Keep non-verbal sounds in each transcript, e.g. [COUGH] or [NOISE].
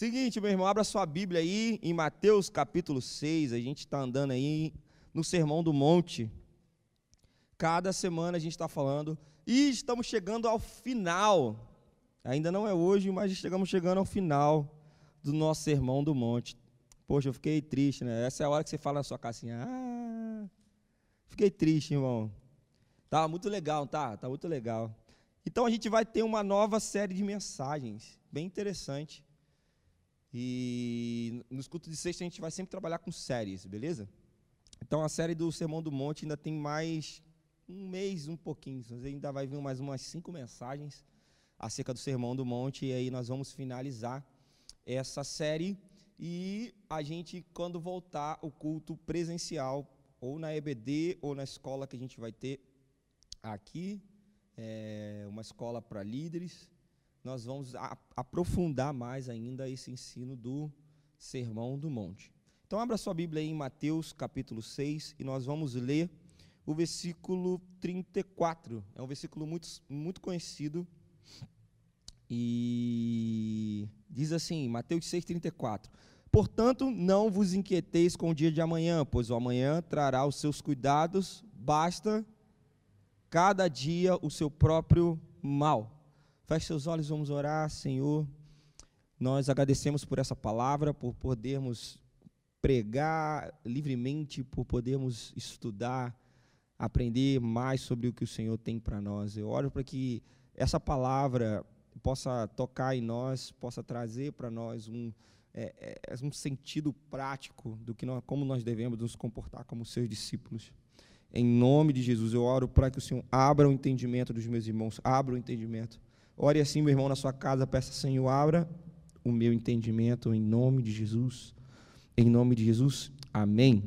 Seguinte, meu irmão, abra sua Bíblia aí em Mateus capítulo 6. A gente está andando aí no Sermão do Monte. Cada semana a gente está falando. E estamos chegando ao final. Ainda não é hoje, mas estamos chegando ao final do nosso Sermão do Monte. Poxa, eu fiquei triste, né? Essa é a hora que você fala na sua assim, ah, fiquei triste, irmão. Tá muito legal, tá? Tá muito legal. Então a gente vai ter uma nova série de mensagens, bem interessante. E nos cultos de sexta a gente vai sempre trabalhar com séries, beleza? Então a série do Sermão do Monte ainda tem mais um mês, um pouquinho. Ainda vai vir mais umas cinco mensagens acerca do Sermão do Monte. E aí nós vamos finalizar essa série. E a gente, quando voltar o culto presencial, ou na EBD, ou na escola que a gente vai ter aqui, é uma escola para líderes, nós vamos aprofundar mais ainda esse ensino do Sermão do Monte. Então, abra sua Bíblia aí em Mateus capítulo 6 e nós vamos ler o versículo 34. É um versículo muito, muito conhecido. E diz assim, Mateus 6, 34. Portanto, não vos inquieteis com o dia de amanhã, pois o amanhã trará os seus cuidados, basta cada dia o seu próprio mal. Feche seus olhos, vamos orar, Senhor. Nós agradecemos por essa palavra, por podermos pregar livremente, por podermos estudar, aprender mais sobre o que o Senhor tem para nós. Eu oro para que essa palavra possa tocar em nós, possa trazer para nós um, é, é, um sentido prático do que nós, como nós devemos nos comportar como seus discípulos. Em nome de Jesus, eu oro para que o Senhor abra o entendimento dos meus irmãos, abra o entendimento Ore assim, meu irmão, na sua casa, peça, Senhor, abra o meu entendimento em nome de Jesus. Em nome de Jesus, amém.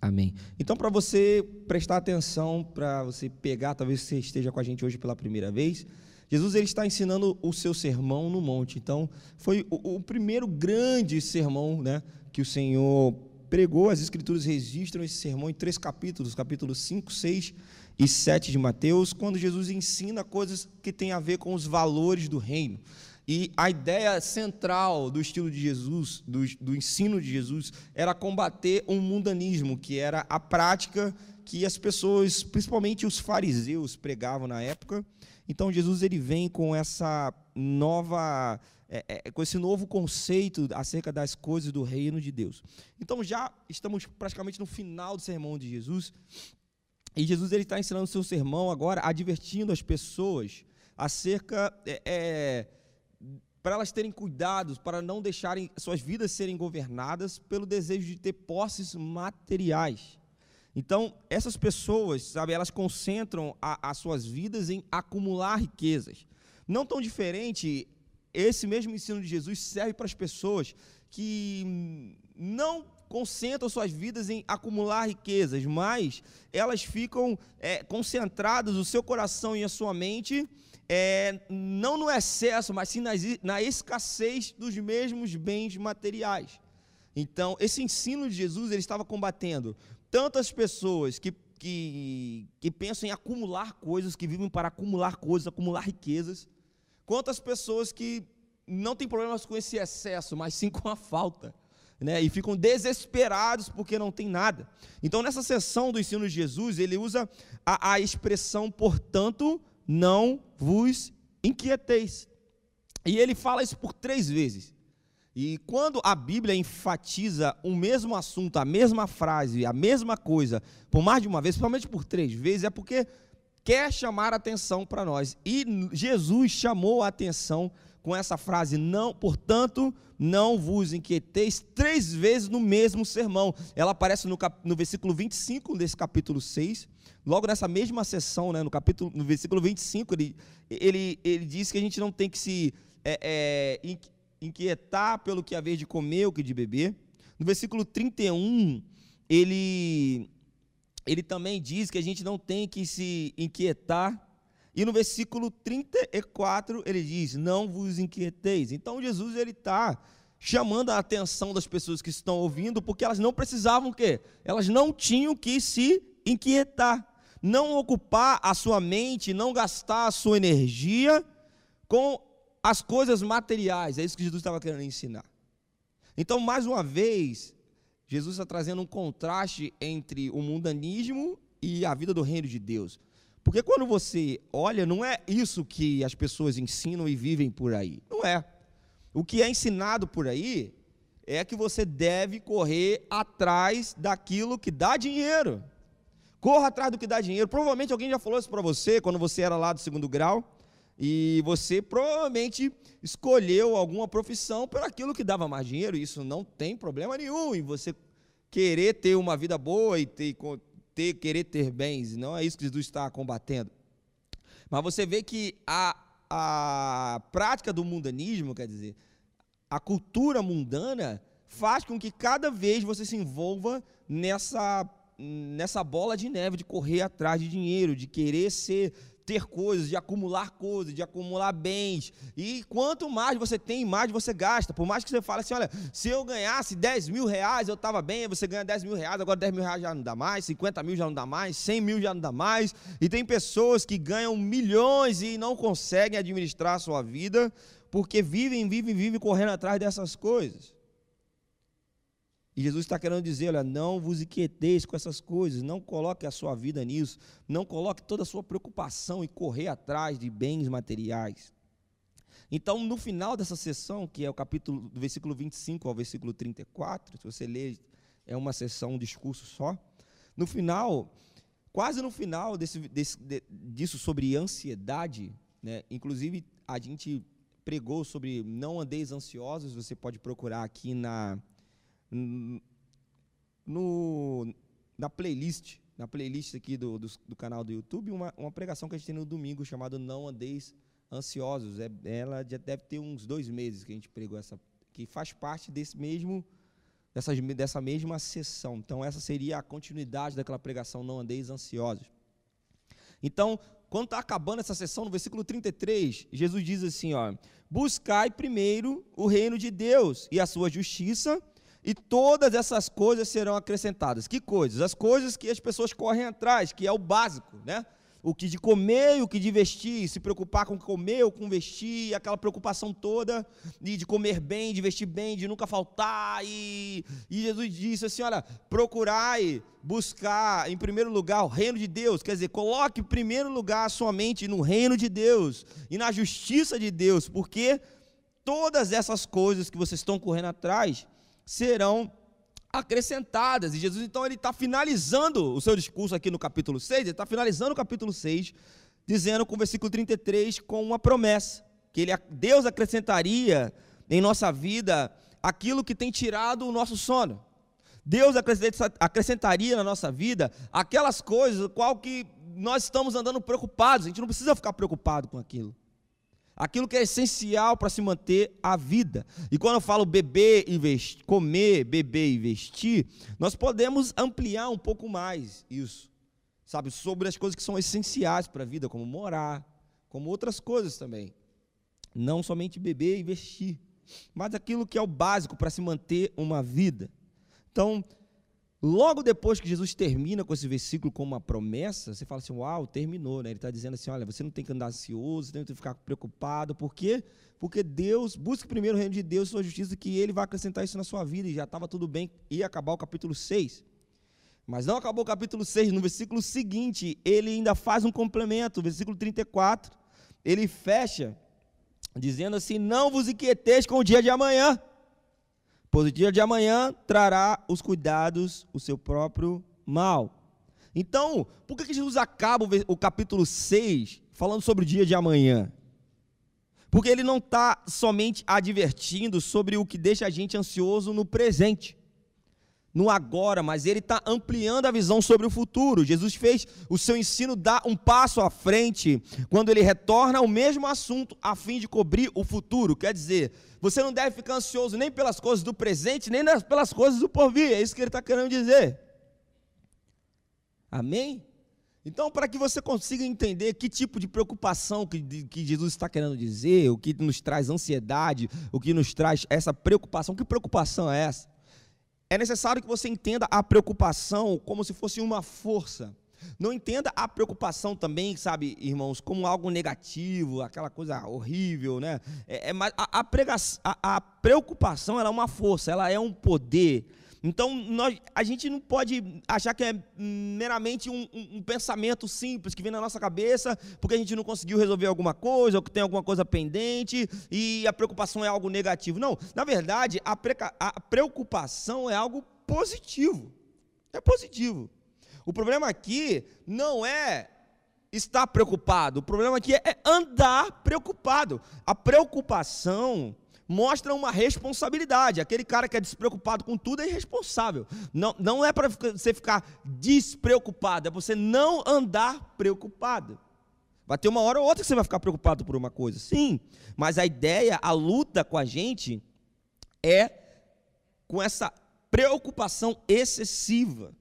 Amém. Então, para você prestar atenção, para você pegar, talvez você esteja com a gente hoje pela primeira vez, Jesus ele está ensinando o seu sermão no monte. Então, foi o, o primeiro grande sermão né, que o Senhor pregou. As Escrituras registram esse sermão em três capítulos: capítulos 5, 6 e 7 de Mateus, quando Jesus ensina coisas que têm a ver com os valores do reino. E a ideia central do estilo de Jesus, do, do ensino de Jesus, era combater um mundanismo, que era a prática que as pessoas, principalmente os fariseus, pregavam na época. Então Jesus ele vem com essa nova, é, é, com esse novo conceito acerca das coisas do reino de Deus. Então já estamos praticamente no final do sermão de Jesus e Jesus ele está ensinando o seu sermão agora, advertindo as pessoas acerca é, é, para elas terem cuidado, para não deixarem suas vidas serem governadas pelo desejo de ter posses materiais. Então, essas pessoas, sabe, elas concentram as suas vidas em acumular riquezas. Não tão diferente, esse mesmo ensino de Jesus serve para as pessoas que não concentram suas vidas em acumular riquezas, mas elas ficam é, concentradas, o seu coração e a sua mente, é, não no excesso, mas sim na, na escassez dos mesmos bens materiais. Então, esse ensino de Jesus, ele estava combatendo tantas pessoas que, que, que pensam em acumular coisas, que vivem para acumular coisas, acumular riquezas, quanto as pessoas que não têm problemas com esse excesso, mas sim com a falta né, e ficam desesperados porque não tem nada. Então, nessa sessão do ensino de Jesus, ele usa a, a expressão, portanto, não vos inquieteis. E ele fala isso por três vezes. E quando a Bíblia enfatiza o mesmo assunto, a mesma frase, a mesma coisa, por mais de uma vez, principalmente por três vezes, é porque quer chamar atenção para nós. E Jesus chamou a atenção com essa frase, não, portanto, não vos inquieteis, três vezes no mesmo sermão. Ela aparece no, cap, no versículo 25 desse capítulo 6. Logo nessa mesma sessão, né, no, capítulo, no versículo 25, ele, ele, ele diz que a gente não tem que se é, é, inquietar pelo que haver de comer ou que de beber. No versículo 31, ele, ele também diz que a gente não tem que se inquietar e no versículo 34 ele diz: Não vos inquieteis. Então Jesus ele está chamando a atenção das pessoas que estão ouvindo, porque elas não precisavam o quê? Elas não tinham que se inquietar, não ocupar a sua mente, não gastar a sua energia com as coisas materiais. É isso que Jesus estava querendo ensinar. Então, mais uma vez, Jesus está trazendo um contraste entre o mundanismo e a vida do reino de Deus. Porque quando você olha, não é isso que as pessoas ensinam e vivem por aí. Não é. O que é ensinado por aí é que você deve correr atrás daquilo que dá dinheiro. Corra atrás do que dá dinheiro. Provavelmente alguém já falou isso para você quando você era lá do segundo grau. E você provavelmente escolheu alguma profissão por aquilo que dava mais dinheiro. Isso não tem problema nenhum em você querer ter uma vida boa e ter, ter, querer ter bens, não é isso que Jesus está combatendo. Mas você vê que a, a prática do mundanismo, quer dizer, a cultura mundana, faz com que cada vez você se envolva nessa, nessa bola de neve de correr atrás de dinheiro, de querer ser ter coisas, de acumular coisas, de acumular bens. E quanto mais você tem, mais você gasta. Por mais que você fale assim, olha, se eu ganhasse 10 mil reais, eu estava bem, você ganha 10 mil reais, agora 10 mil reais já não dá mais, 50 mil já não dá mais, 100 mil já não dá mais. E tem pessoas que ganham milhões e não conseguem administrar a sua vida, porque vivem, vivem, vivem correndo atrás dessas coisas. E Jesus está querendo dizer: olha, não vos inquieteis com essas coisas, não coloque a sua vida nisso, não coloque toda a sua preocupação em correr atrás de bens materiais. Então, no final dessa sessão, que é o capítulo do versículo 25 ao versículo 34, se você ler, é uma sessão, um discurso só. No final, quase no final desse, desse, disso sobre ansiedade, né, inclusive a gente pregou sobre não andeis ansiosos, você pode procurar aqui na no, na playlist, na playlist aqui do, do, do, canal do YouTube, uma, uma pregação que a gente tem no domingo chamada Não Andeis Ansiosos. É, ela já deve ter uns dois meses que a gente pregou essa, que faz parte desse mesmo dessa, dessa mesma sessão. Então, essa seria a continuidade daquela pregação Não Andeis Ansiosos. Então, quando está acabando essa sessão, no versículo 33, Jesus diz assim: ó, Buscai primeiro o reino de Deus e a sua justiça e todas essas coisas serão acrescentadas. Que coisas? As coisas que as pessoas correm atrás, que é o básico, né? O que de comer, o que de vestir, se preocupar com comer ou com vestir, aquela preocupação toda de, de comer bem, de vestir bem, de nunca faltar. E, e Jesus disse assim: olha, procurai buscar em primeiro lugar o reino de Deus, quer dizer, coloque em primeiro lugar a sua mente no reino de Deus e na justiça de Deus, porque todas essas coisas que vocês estão correndo atrás serão acrescentadas. E Jesus, então, ele está finalizando o seu discurso aqui no capítulo 6, ele está finalizando o capítulo 6, dizendo com o versículo 33, com uma promessa, que ele, Deus acrescentaria em nossa vida aquilo que tem tirado o nosso sono. Deus acrescentaria na nossa vida aquelas coisas qual que nós estamos andando preocupados, a gente não precisa ficar preocupado com aquilo aquilo que é essencial para se manter a vida. E quando eu falo beber e vestir, comer, beber e vestir, nós podemos ampliar um pouco mais isso, sabe, sobre as coisas que são essenciais para a vida, como morar, como outras coisas também. Não somente beber e vestir, mas aquilo que é o básico para se manter uma vida. Então, Logo depois que Jesus termina com esse versículo com uma promessa, você fala assim: Uau, terminou, né? Ele está dizendo assim: Olha, você não tem que andar ansioso, não tem que ficar preocupado. Por quê? Porque Deus, busque primeiro o reino de Deus, sua justiça, que Ele vai acrescentar isso na sua vida. E já estava tudo bem, ia acabar o capítulo 6. Mas não acabou o capítulo 6, no versículo seguinte, ele ainda faz um complemento, versículo 34. Ele fecha, dizendo assim: Não vos inquieteis com o dia de amanhã pois o dia de amanhã trará os cuidados o seu próprio mal. Então, por que Jesus acaba o capítulo 6 falando sobre o dia de amanhã? Porque ele não está somente advertindo sobre o que deixa a gente ansioso no presente no agora, mas ele está ampliando a visão sobre o futuro. Jesus fez o seu ensino dar um passo à frente quando ele retorna ao mesmo assunto a fim de cobrir o futuro. Quer dizer, você não deve ficar ansioso nem pelas coisas do presente, nem pelas coisas do porvir. É isso que ele está querendo dizer. Amém? Então, para que você consiga entender que tipo de preocupação que, que Jesus está querendo dizer, o que nos traz ansiedade, o que nos traz essa preocupação, que preocupação é essa? é necessário que você entenda a preocupação como se fosse uma força. Não entenda a preocupação também, sabe, irmãos, como algo negativo, aquela coisa horrível, né? É, é a, a, prega, a, a preocupação ela é uma força, ela é um poder. Então, nós, a gente não pode achar que é meramente um, um, um, pensamento simples que vem na nossa cabeça, porque a gente não conseguiu resolver alguma coisa, ou que tem alguma coisa pendente, e a preocupação é algo negativo. Não, na verdade, a, preca, a preocupação é algo positivo. É positivo. O problema aqui não é estar preocupado, o problema aqui é andar preocupado. A preocupação mostra uma responsabilidade. Aquele cara que é despreocupado com tudo é irresponsável. Não, não é para você ficar despreocupado, é você não andar preocupado. Vai ter uma hora ou outra que você vai ficar preocupado por uma coisa, sim, mas a ideia, a luta com a gente é com essa preocupação excessiva,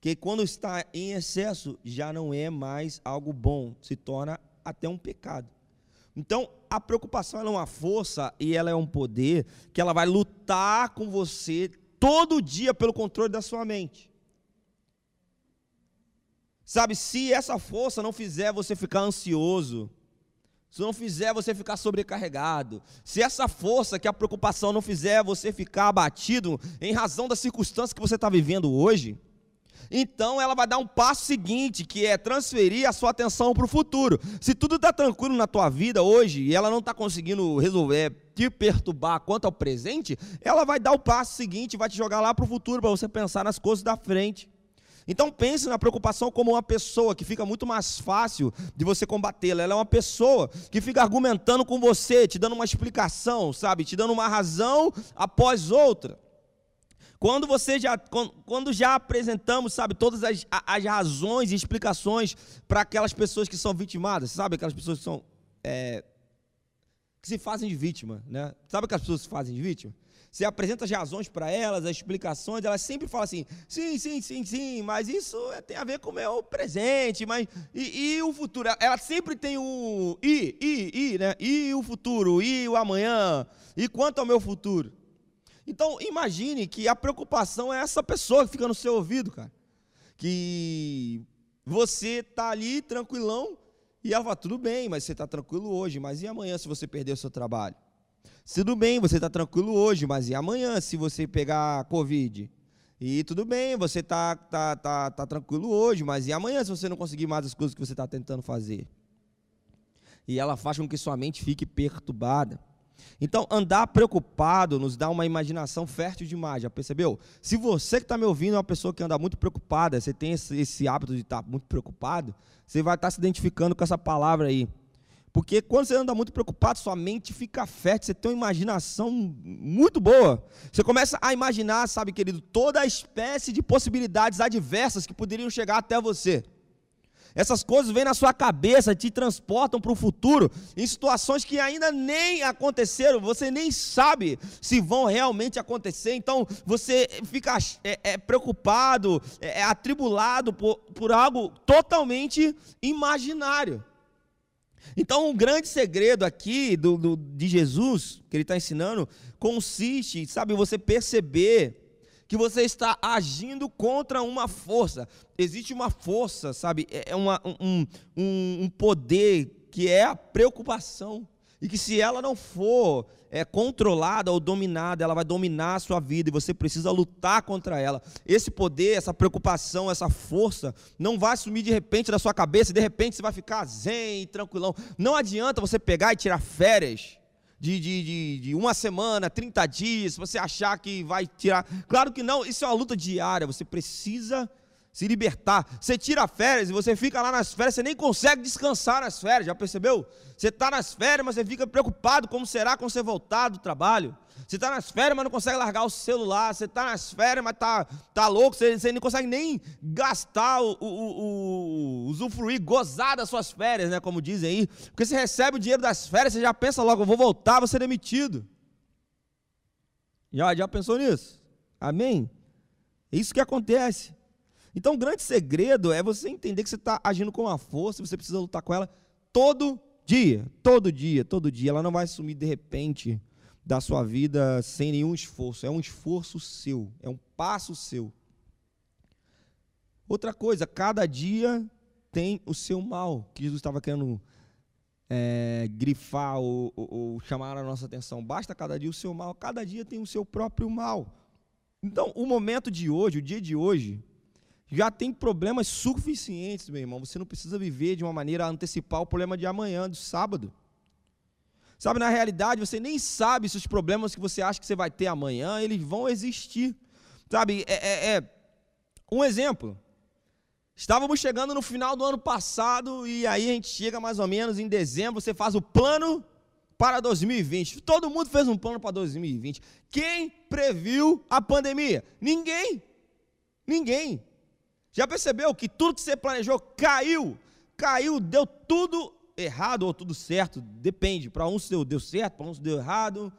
que quando está em excesso já não é mais algo bom, se torna até um pecado. Então, a preocupação é uma força e ela é um poder que ela vai lutar com você todo dia pelo controle da sua mente. Sabe, se essa força não fizer você ficar ansioso, se não fizer você ficar sobrecarregado, se essa força que a preocupação não fizer você ficar abatido em razão das circunstâncias que você está vivendo hoje, então ela vai dar um passo seguinte, que é transferir a sua atenção para o futuro. Se tudo está tranquilo na tua vida hoje e ela não está conseguindo resolver, te perturbar quanto ao presente, ela vai dar o passo seguinte, vai te jogar lá para o futuro, para você pensar nas coisas da frente. Então pense na preocupação como uma pessoa que fica muito mais fácil de você combatê-la. Ela é uma pessoa que fica argumentando com você, te dando uma explicação, sabe? Te dando uma razão após outra. Quando você já, quando já apresentamos, sabe, todas as, as razões e explicações para aquelas pessoas que são vitimadas, sabe, aquelas pessoas que são é, que se fazem de vítima, né? Sabe aquelas pessoas que se fazem de vítima? Você apresenta as razões para elas, as explicações, elas sempre falam assim: sim, sim, sim, sim, mas isso é, tem a ver com o meu presente, mas e, e o futuro? Ela sempre tem o e, e, e, né? E o futuro, e o amanhã, e quanto ao meu futuro? Então, imagine que a preocupação é essa pessoa que fica no seu ouvido, cara. Que você está ali tranquilão e ela fala: tudo bem, mas você está tranquilo hoje, mas e amanhã se você perder o seu trabalho? Tudo bem, você está tranquilo hoje, mas e amanhã se você pegar Covid? E tudo bem, você está tá, tá, tá tranquilo hoje, mas e amanhã se você não conseguir mais as coisas que você está tentando fazer? E ela faz com que sua mente fique perturbada. Então, andar preocupado nos dá uma imaginação fértil demais, já percebeu? Se você que está me ouvindo é uma pessoa que anda muito preocupada, você tem esse, esse hábito de estar tá muito preocupado, você vai estar tá se identificando com essa palavra aí. Porque quando você anda muito preocupado, sua mente fica fértil, você tem uma imaginação muito boa. Você começa a imaginar, sabe, querido, toda a espécie de possibilidades adversas que poderiam chegar até você. Essas coisas vêm na sua cabeça, te transportam para o futuro, em situações que ainda nem aconteceram, você nem sabe se vão realmente acontecer. Então você fica é, é, preocupado, é, é atribulado por, por algo totalmente imaginário. Então, um grande segredo aqui do, do, de Jesus, que ele está ensinando, consiste, sabe, você perceber que você está agindo contra uma força. Existe uma força, sabe? É, é uma, um, um, um poder que é a preocupação. E que se ela não for é, controlada ou dominada, ela vai dominar a sua vida e você precisa lutar contra ela. Esse poder, essa preocupação, essa força não vai sumir de repente da sua cabeça e de repente você vai ficar zen e tranquilão. Não adianta você pegar e tirar férias de, de, de, de, uma semana, 30 dias, você achar que vai tirar. Claro que não, isso é uma luta diária, você precisa se libertar. Você tira férias e você fica lá nas férias, você nem consegue descansar nas férias, já percebeu? Você está nas férias, mas você fica preocupado como será quando você voltar do trabalho. Você está nas férias, mas não consegue largar o celular. Você está nas férias, mas está tá louco. Você, você não consegue nem gastar, o, o, o, usufruir, gozar das suas férias, né? Como dizem aí. Porque você recebe o dinheiro das férias, você já pensa logo, eu vou voltar, vou ser demitido. Já, já pensou nisso? Amém? É isso que acontece. Então, o grande segredo é você entender que você está agindo com uma força, você precisa lutar com ela todo dia, todo dia, todo dia. Ela não vai sumir de repente da sua vida sem nenhum esforço. É um esforço seu, é um passo seu. Outra coisa, cada dia tem o seu mal, que Jesus estava querendo é, grifar ou, ou, ou, chamar a nossa atenção. Basta cada dia o seu mal, cada dia tem o seu próprio mal. Então, o momento de hoje, o dia de hoje, já tem problemas suficientes, meu irmão. Você não precisa viver de uma maneira a antecipar o problema de amanhã, do sábado. Sabe, na realidade, você nem sabe se os problemas que você acha que você vai ter amanhã, eles vão existir. Sabe, é, é, é um exemplo. Estávamos chegando no final do ano passado e aí a gente chega mais ou menos em dezembro, você faz o plano para 2020. Todo mundo fez um plano para 2020. Quem previu a pandemia? Ninguém. Ninguém. Já percebeu que tudo que você planejou caiu? Caiu, deu tudo errado ou tudo certo, depende. Para uns deu, deu certo, para uns deu errado.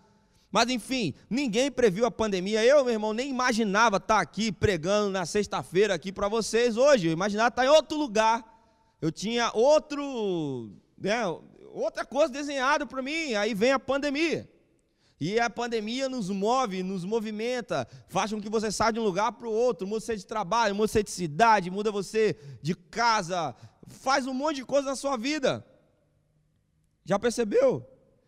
Mas enfim, ninguém previu a pandemia. Eu, meu irmão, nem imaginava estar aqui pregando na sexta-feira aqui para vocês hoje. Eu imaginava estar em outro lugar. Eu tinha outro, né, outra coisa desenhada para mim. Aí vem a pandemia. E a pandemia nos move, nos movimenta, faz com que você saia de um lugar para o outro, muda você de trabalho, muda você de cidade, muda você de casa, faz um monte de coisa na sua vida. Já percebeu?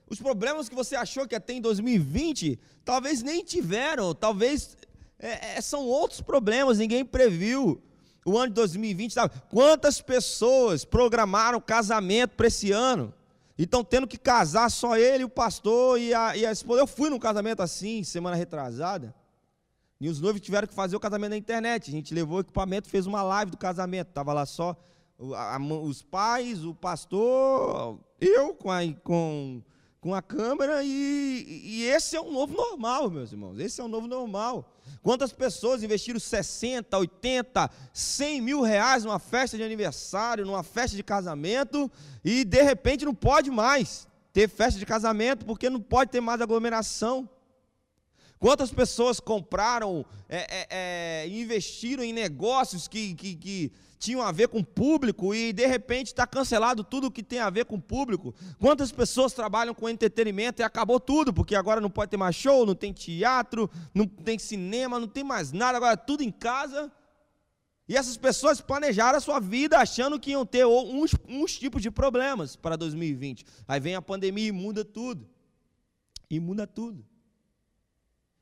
Os problemas que você achou que ia ter em 2020, talvez nem tiveram, talvez é, é, são outros problemas, ninguém previu. O ano de 2020, sabe? Quantas pessoas programaram casamento para esse ano? E estão tendo que casar só ele, o pastor e a, e a esposa. Eu fui num casamento assim, semana retrasada. E os noivos tiveram que fazer o casamento na internet. A gente levou o equipamento, fez uma live do casamento. Estava lá só os pais, o pastor, eu com, a, com com a câmera e, e, esse é um novo normal, meus irmãos. Esse é um novo normal. Quantas pessoas investiram 60, 80, 100 mil reais numa festa de aniversário, numa festa de casamento e de repente não pode mais ter festa de casamento porque não pode ter mais aglomeração. Quantas pessoas compraram, é, é, é, investiram em negócios que, que, que tinham a ver com público e de repente está cancelado tudo que tem a ver com público. Quantas pessoas trabalham com entretenimento e acabou tudo, porque agora não pode ter mais show, não tem teatro, não tem cinema, não tem mais nada, agora é tudo em casa. E essas pessoas planejaram a sua vida achando que iam ter uns, uns tipos de problemas para 2020. Aí vem a pandemia e muda tudo. E muda tudo.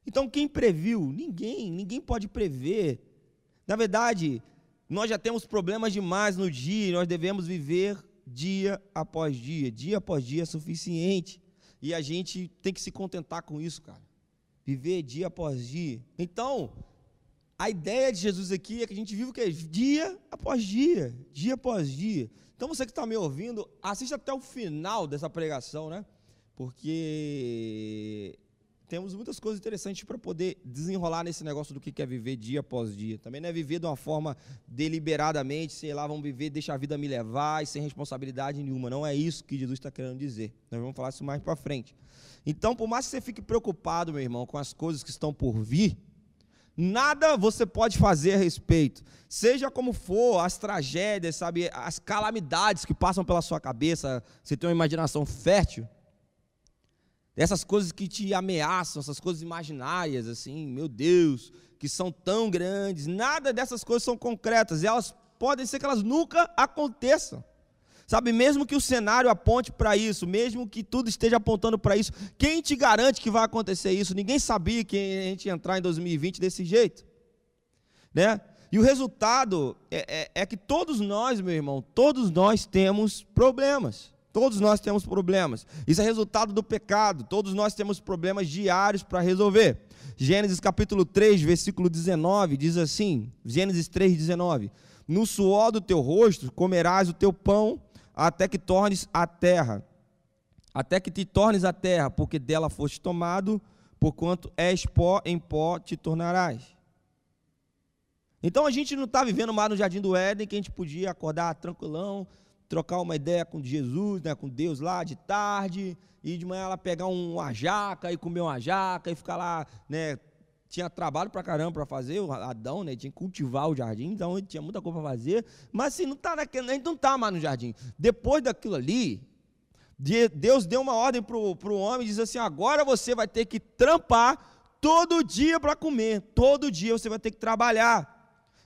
Então quem previu? Ninguém, ninguém pode prever. Na verdade, nós já temos problemas demais no dia e nós devemos viver dia após dia. Dia após dia é suficiente. E a gente tem que se contentar com isso, cara. Viver dia após dia. Então, a ideia de Jesus aqui é que a gente vive o quê? Dia após dia, dia após dia. Então você que está me ouvindo, assista até o final dessa pregação, né? Porque temos muitas coisas interessantes para poder desenrolar nesse negócio do que é viver dia após dia. Também não é viver de uma forma deliberadamente, sei lá, vamos viver, deixa a vida me levar e sem responsabilidade nenhuma. Não é isso que Jesus está querendo dizer. Nós vamos falar isso mais para frente. Então, por mais que você fique preocupado, meu irmão, com as coisas que estão por vir, nada você pode fazer a respeito. Seja como for, as tragédias, sabe, as calamidades que passam pela sua cabeça, você tem uma imaginação fértil, essas coisas que te ameaçam, essas coisas imaginárias, assim, meu Deus, que são tão grandes, nada dessas coisas são concretas, e elas podem ser que elas nunca aconteçam. Sabe, mesmo que o cenário aponte para isso, mesmo que tudo esteja apontando para isso, quem te garante que vai acontecer isso? Ninguém sabia que a gente ia entrar em 2020 desse jeito. Né? E o resultado é, é, é que todos nós, meu irmão, todos nós temos problemas. Todos nós temos problemas. Isso é resultado do pecado. Todos nós temos problemas diários para resolver. Gênesis capítulo 3, versículo 19 diz assim: Gênesis 3, 19: No suor do teu rosto comerás o teu pão, até que tornes a terra, até que te tornes a terra, porque dela foste tomado, porquanto és pó, em pó te tornarás. Então a gente não está vivendo mais no jardim do Éden, que a gente podia acordar tranquilão, trocar uma ideia com Jesus, né, com Deus lá de tarde, e de manhã ela pegar uma jaca e comer uma jaca e ficar lá, né, tinha trabalho para caramba para fazer, o Adão, né, tinha que cultivar o jardim, então ele tinha muita coisa para fazer, mas assim, não tá naquele, a gente não está mais no jardim. Depois daquilo ali, Deus deu uma ordem para o homem e diz assim: agora você vai ter que trampar todo dia para comer, todo dia você vai ter que trabalhar.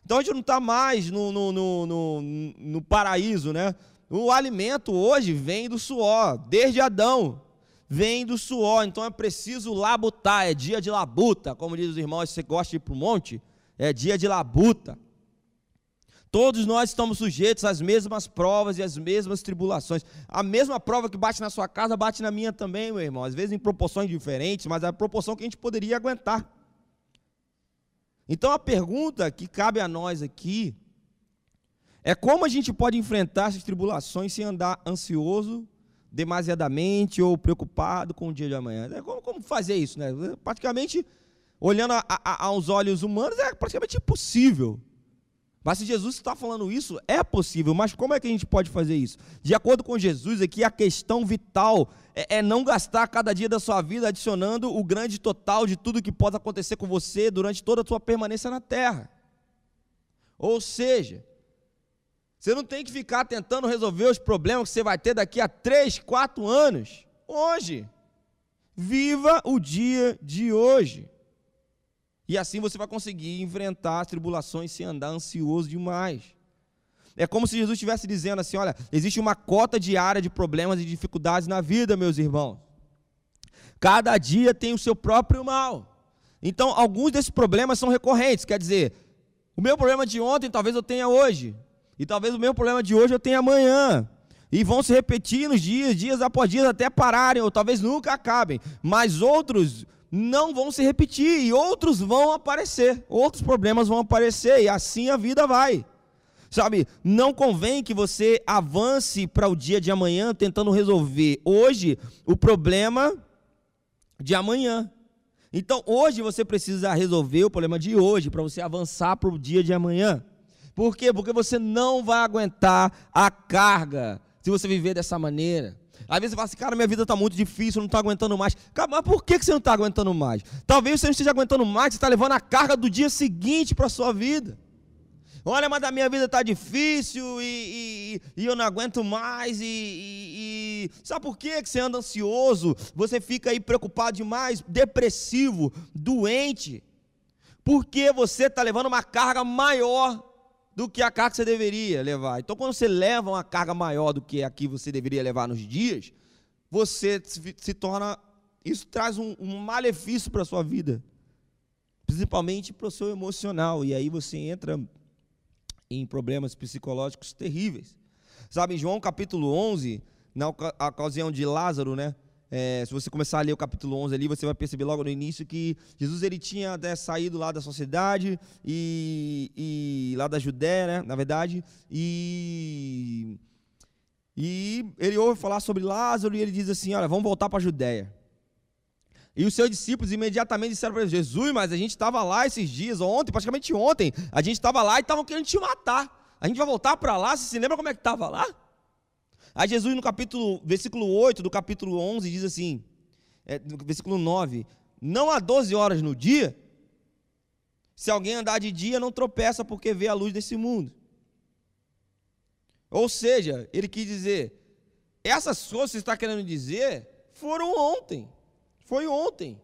Então a gente não está mais no, no, no, no paraíso, né? O alimento hoje vem do suor, desde Adão, vem do suor. Então é preciso labutar, é dia de labuta. Como diz os irmãos, se você gosta de ir para o monte, é dia de labuta. Todos nós estamos sujeitos às mesmas provas e às mesmas tribulações. A mesma prova que bate na sua casa, bate na minha também, meu irmão. Às vezes em proporções diferentes, mas é a proporção que a gente poderia aguentar. Então a pergunta que cabe a nós aqui é como a gente pode enfrentar essas tribulações sem andar ansioso demasiadamente ou preocupado com o dia de amanhã. É como, como fazer isso? Né? Praticamente, olhando a, a, aos olhos humanos, é praticamente impossível. Mas se Jesus está falando isso, é possível. Mas como é que a gente pode fazer isso? De acordo com Jesus, aqui a questão vital é, é, não gastar cada dia da sua vida adicionando o grande total de tudo que pode acontecer com você durante toda a sua permanência na terra. Ou seja, você não tem que ficar tentando resolver os problemas que você vai ter daqui a três, quatro anos. Hoje. Viva o dia de hoje. E assim você vai conseguir enfrentar as tribulações sem andar ansioso demais. É como se Jesus estivesse dizendo assim: olha, existe uma cota diária de problemas e dificuldades na vida, meus irmãos. Cada dia tem o seu próprio mal. Então, alguns desses problemas são recorrentes, quer dizer, o meu problema de ontem talvez eu tenha hoje, e talvez o meu problema de hoje eu tenha amanhã. E vão se repetir nos dias, dias após dias, até pararem, ou talvez nunca acabem. Mas outros não vão se repetir, e outros vão aparecer, outros problemas vão aparecer, e assim a vida vai. Sabe, não convém que você avance para o dia de amanhã tentando resolver hoje o problema de amanhã. Então, hoje você precisa resolver o problema de hoje para você avançar para o dia de amanhã. Por quê? Porque você não vai aguentar a carga se você viver dessa maneira. Às vezes você fala assim, cara, minha vida está muito difícil, eu não estou aguentando mais. Cara, mas por que você não está aguentando mais? Talvez você não esteja aguentando mais, você está levando a carga do dia seguinte para a sua vida. Olha, mas a minha vida está difícil e, e, e, eu não aguento mais. E, e, sabe por quê que você anda ansioso? Você fica aí preocupado demais, depressivo, doente. Porque você está levando uma carga maior do que a carga que você deveria levar. Então, quando você leva uma carga maior do que a que você deveria levar nos dias, você se, torna. Isso traz um, um malefício para a sua vida, principalmente para o seu emocional. E aí você entra em problemas psicológicos terríveis. Sabe, em João capítulo 11, na ocasião de Lázaro, né? É, se você começar a ler o capítulo 11 ali, você vai perceber logo no início que Jesus ele tinha até saído lá da sociedade e, e lá da Judéia, né, na verdade, e, e ele ouve falar sobre Lázaro e ele diz assim, olha, vamos voltar para a Judéia. E os seus discípulos imediatamente disseram para ele, Jesus, mas a gente estava lá esses dias, ontem, praticamente ontem, a gente estava lá e estavam querendo te matar. A gente vai voltar para lá, você se lembra como é que estava lá? Aí Jesus no capítulo, versículo 8 do capítulo 11 diz assim, é, versículo 9, não há 12 horas no dia, se alguém andar de dia não tropeça porque vê a luz desse mundo. Ou seja, ele quis dizer, essas coisas que está querendo dizer foram ontem. Foi ontem.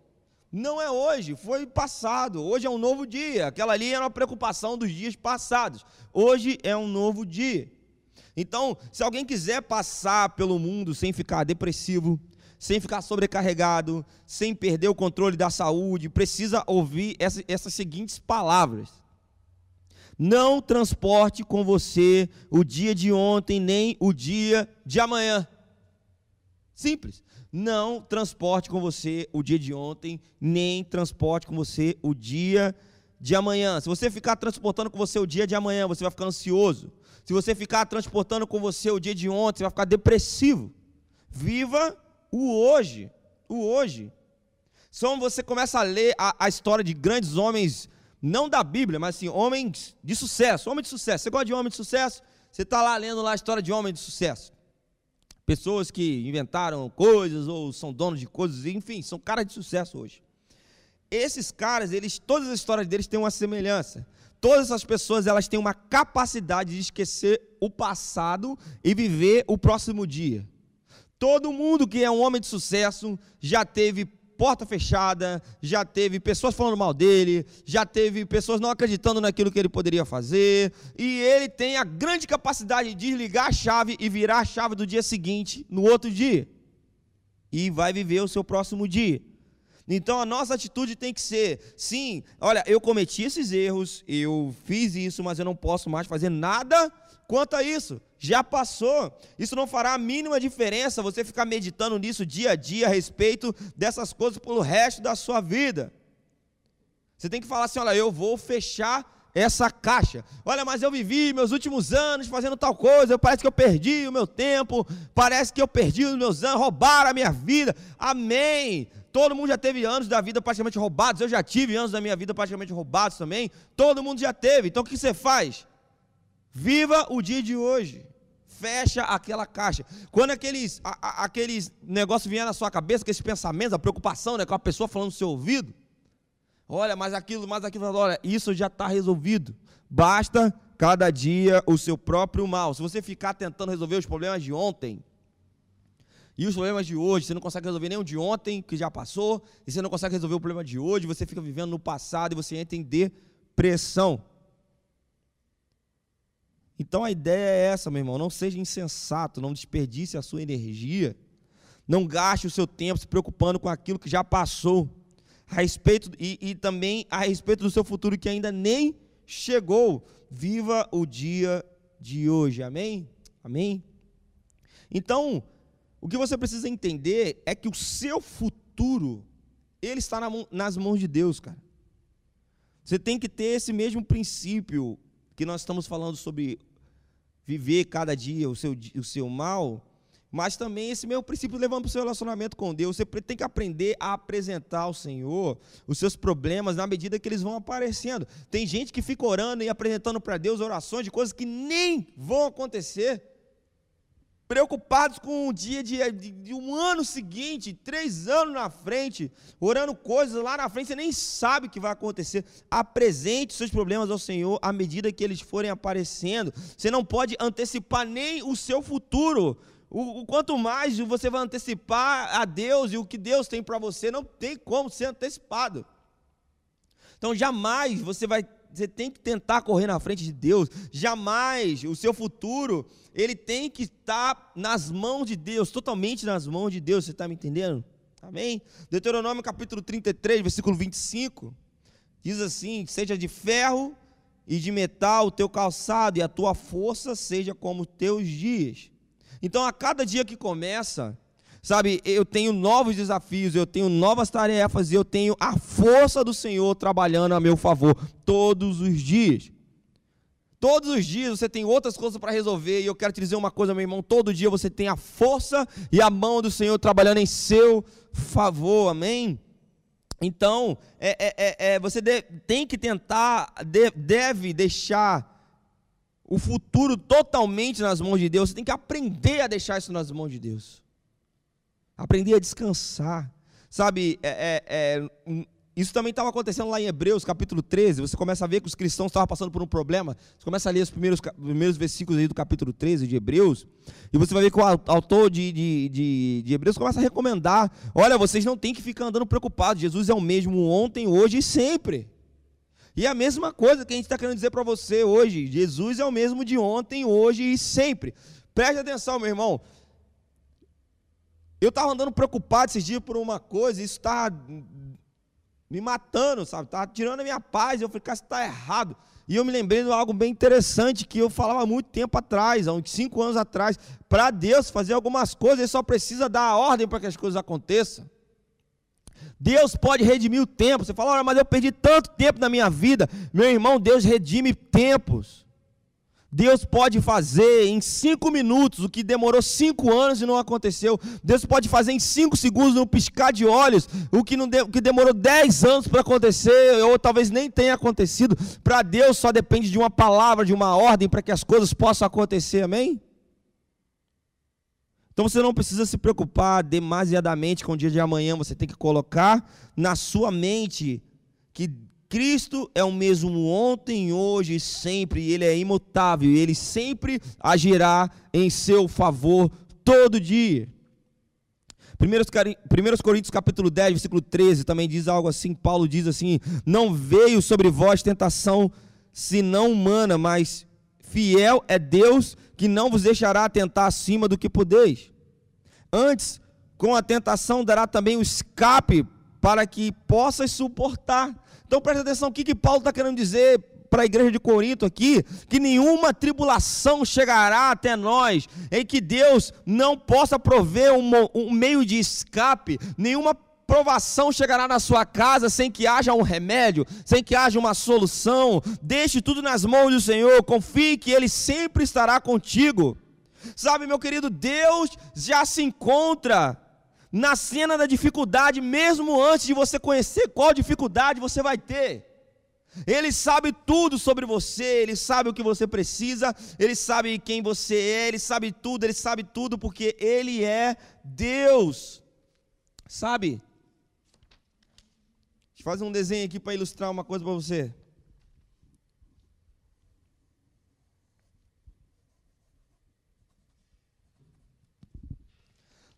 Não é hoje, foi passado. Hoje é um novo dia. Aquela ali era uma preocupação dos dias passados. Hoje é um novo dia. Então, se alguém quiser passar pelo mundo sem ficar depressivo, sem ficar sobrecarregado, sem perder o controle da saúde, precisa ouvir essa, essas seguintes palavras. Não transporte com você o dia de ontem, nem o dia de amanhã. Simples não transporte com você o dia de ontem, nem transporte com você o dia de amanhã. Se você ficar transportando com você o dia de amanhã, você vai ficar ansioso. Se você ficar transportando com você o dia de ontem, você vai ficar depressivo. Viva o hoje, o hoje. Só você começa a ler a, a história de grandes homens, não da Bíblia, mas assim, homens de sucesso, homem de sucesso. Você gosta de homem de sucesso? Você está lá lendo lá a história de homem de sucesso pessoas que inventaram coisas ou são donos de coisas, enfim, são caras de sucesso hoje. Esses caras, eles, todas as histórias deles têm uma semelhança. Todas essas pessoas, elas têm uma capacidade de esquecer o passado e viver o próximo dia. Todo mundo que é um homem de sucesso já teve porta fechada, já teve pessoas falando mal dele, já teve pessoas não acreditando naquilo que ele poderia fazer, e ele tem a grande capacidade de desligar a chave e virar a chave do dia seguinte, no outro dia, e vai viver o seu próximo dia. Então a nossa atitude tem que ser: sim, olha, eu cometi esses erros, eu fiz isso, mas eu não posso mais fazer nada quanto a isso. Já passou. Isso não fará a mínima diferença você ficar meditando nisso dia a dia a respeito dessas coisas pelo resto da sua vida. Você tem que falar assim: olha, eu vou fechar essa caixa. Olha, mas eu vivi meus últimos anos fazendo tal coisa, parece que eu perdi o meu tempo, parece que eu perdi os meus anos, roubaram a minha vida. Amém. Todo mundo já teve anos da vida praticamente roubados. Eu já tive anos da minha vida praticamente roubados também. Todo mundo já teve. Então o que você faz? Viva o dia de hoje. Fecha aquela caixa. Quando aqueles, a, a, aqueles negócios vierem na sua cabeça, aqueles pensamentos, a preocupação né, com a pessoa falando no seu ouvido. Olha, mas aquilo, mas aquilo, olha, isso já está resolvido. Basta cada dia o seu próprio mal. Se você ficar tentando resolver os problemas de ontem, e os problemas de hoje, você não consegue resolver o de ontem, que já passou, e você não consegue resolver o problema de hoje, você fica vivendo no passado e você entra em depressão. Então a ideia é essa, meu irmão. Não seja insensato, não desperdice a sua energia. Não gaste o seu tempo se preocupando com aquilo que já passou. A respeito, e, e também a respeito do seu futuro que ainda nem chegou. Viva o dia de hoje. Amém? Amém? Então, o que você precisa entender é que o seu futuro, ele está na nas mãos de Deus, cara. Você tem que ter esse mesmo princípio que nós estamos falando sobre viver cada dia o seu, o seu mal, mas também esse mesmo princípio levando para o seu relacionamento com Deus. Você tem que aprender a apresentar ao Senhor os seus problemas na medida que eles vão aparecendo. Tem gente que fica orando e apresentando para Deus orações de coisas que nem vão acontecer preocupados com o dia de, de, de, um ano seguinte, três anos na frente, orando coisas lá na frente, você nem sabe o que vai acontecer. Apresente seus problemas ao Senhor à medida que eles forem aparecendo. Você não pode antecipar nem o seu futuro. O, o quanto mais você vai antecipar a Deus e o que Deus tem para você, não tem como ser antecipado. Então jamais você vai você tem que tentar correr na frente de Deus. Jamais o seu futuro, ele tem que estar nas mãos de Deus, totalmente nas mãos de Deus. Você está me entendendo? Amém? Deuteronômio capítulo 33, versículo 25, diz assim: Seja de ferro e de metal o teu calçado, e a tua força seja como os teus dias. Então, a cada dia que começa, Sabe, eu tenho novos desafios, eu tenho novas tarefas, eu tenho a força do Senhor trabalhando a meu favor todos os dias. Todos os dias você tem outras coisas para resolver, e eu quero te dizer uma coisa, meu irmão: todo dia você tem a força e a mão do Senhor trabalhando em seu favor, amém? Então, é, é, é, é você de, tem que tentar, de, deve deixar o futuro totalmente nas mãos de Deus, você tem que aprender a deixar isso nas mãos de Deus aprender a descansar. Sabe, é, é, é, isso também estava acontecendo lá em Hebreus, capítulo 13. Você começa a ver que os cristãos estavam passando por um problema. Você começa a ler os primeiros, primeiros versículos aí do capítulo 13 de Hebreus. E você vai ver que o autor de, de, de, de Hebreus começa a recomendar: olha, vocês não têm que ficar andando preocupados. Jesus é o mesmo ontem, hoje e sempre. E a mesma coisa que a gente está querendo dizer para você hoje: Jesus é o mesmo de ontem, hoje e sempre. Preste atenção, meu irmão. Eu estava andando preocupado esses dias por uma coisa, isso está me matando, sabe? Estava tirando a minha paz. Eu falei, cara, isso está errado. E eu me lembrei de algo bem interessante que eu falava há muito tempo atrás, há uns cinco anos atrás. Para Deus fazer algumas coisas, Ele só precisa dar a ordem para que as coisas aconteçam. Deus pode redimir o tempo. Você fala, olha, mas eu perdi tanto tempo na minha vida. Meu irmão, Deus redime tempos. Deus pode fazer em cinco minutos o que demorou cinco anos e não aconteceu. Deus pode fazer em cinco segundos, no piscar de olhos, o que, não de, o que demorou dez anos para acontecer, ou talvez nem tenha acontecido. Para Deus só depende de uma palavra, de uma ordem para que as coisas possam acontecer. Amém? Então você não precisa se preocupar demasiadamente com o dia de amanhã. Você tem que colocar na sua mente que Cristo é o mesmo ontem, hoje e sempre, ele é imutável, ele sempre agirá em seu favor todo dia. 1 Coríntios capítulo 10, versículo 13, também diz algo assim, Paulo diz assim, não veio sobre vós tentação senão humana, mas fiel é Deus que não vos deixará tentar acima do que podeis. Antes, com a tentação dará também o escape para que possas suportar. Então presta atenção, o que, que Paulo está querendo dizer para a igreja de Corinto aqui, que nenhuma tribulação chegará até nós, em que Deus não possa prover um, um meio de escape, nenhuma provação chegará na sua casa sem que haja um remédio, sem que haja uma solução. Deixe tudo nas mãos do Senhor, confie que Ele sempre estará contigo. Sabe, meu querido, Deus já se encontra na cena da dificuldade, mesmo antes de você conhecer qual dificuldade você vai ter. Ele sabe tudo sobre você, ele sabe o que você precisa, ele sabe quem você é, ele sabe tudo, ele sabe tudo porque ele é Deus. Sabe? Deixa eu fazer um desenho aqui para ilustrar uma coisa para você.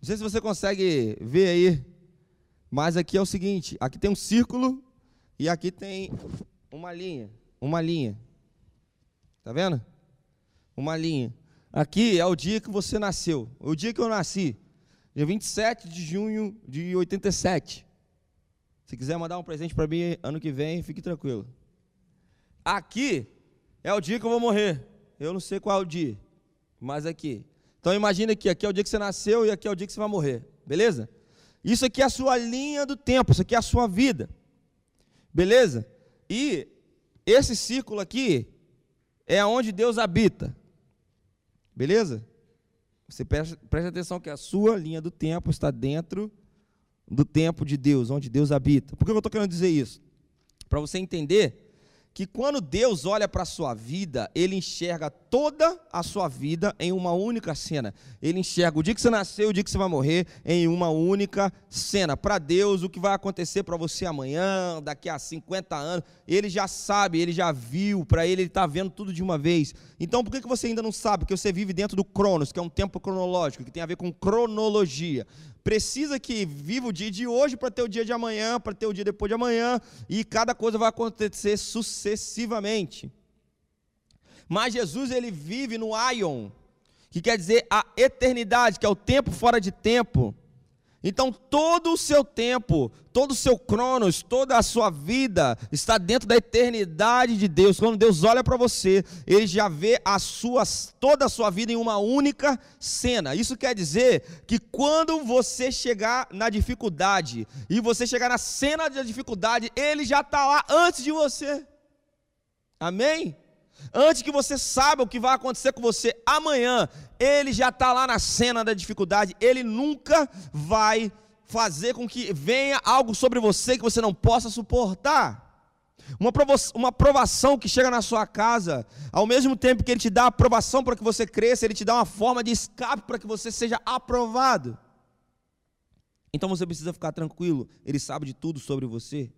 Não sei se você consegue ver aí, mas aqui é o seguinte: aqui tem um círculo e aqui tem uma linha, uma linha. Tá vendo? Uma linha. Aqui é o dia que você nasceu. O dia que eu nasci. Dia 27 de junho de 87. Se quiser mandar um presente para mim ano que vem, fique tranquilo. Aqui é o dia que eu vou morrer. Eu não sei qual é o dia, mas aqui. Então imagine que aqui é o dia que você nasceu e aqui é o dia que você vai morrer. Beleza? Isso aqui é a sua linha do tempo, isso aqui é a sua vida. Beleza? E esse círculo aqui é onde Deus habita. Beleza? Você preste atenção que a sua linha do tempo está dentro do tempo de Deus, onde Deus habita. Por que eu estou querendo dizer isso? Para você entender que quando Deus olha para a sua vida, Ele enxerga toda a sua vida em uma única cena. Ele enxerga o dia que você nasceu, o dia que você vai morrer, em uma única cena. Para Deus, o que vai acontecer para você amanhã, daqui a 50 anos, Ele já sabe, Ele já viu, para Ele Ele está vendo tudo de uma vez. Então, por que você ainda não sabe? Porque você vive dentro do Cronos, que é um tempo cronológico, que tem a ver com cronologia precisa que viva o dia de hoje para ter o dia de amanhã, para ter o dia depois de amanhã, e cada coisa vai acontecer sucessivamente. Mas Jesus ele vive no aion, que quer dizer a eternidade, que é o tempo fora de tempo. Então, todo o seu tempo, todo o seu cronos, toda a sua vida está dentro da eternidade de Deus. Quando Deus olha para você, ele já vê a sua, toda a sua vida em uma única cena. Isso quer dizer que quando você chegar na dificuldade e você chegar na cena da dificuldade, ele já está lá antes de você. Amém? Antes que você saiba o que vai acontecer com você amanhã, ele já está lá na cena da dificuldade, ele nunca vai fazer com que venha algo sobre você que você não possa suportar. Uma, uma provação que chega na sua casa, ao mesmo tempo que ele te dá aprovação para que você cresça, ele te dá uma forma de escape para que você seja aprovado. Então você precisa ficar tranquilo, ele sabe de tudo sobre você.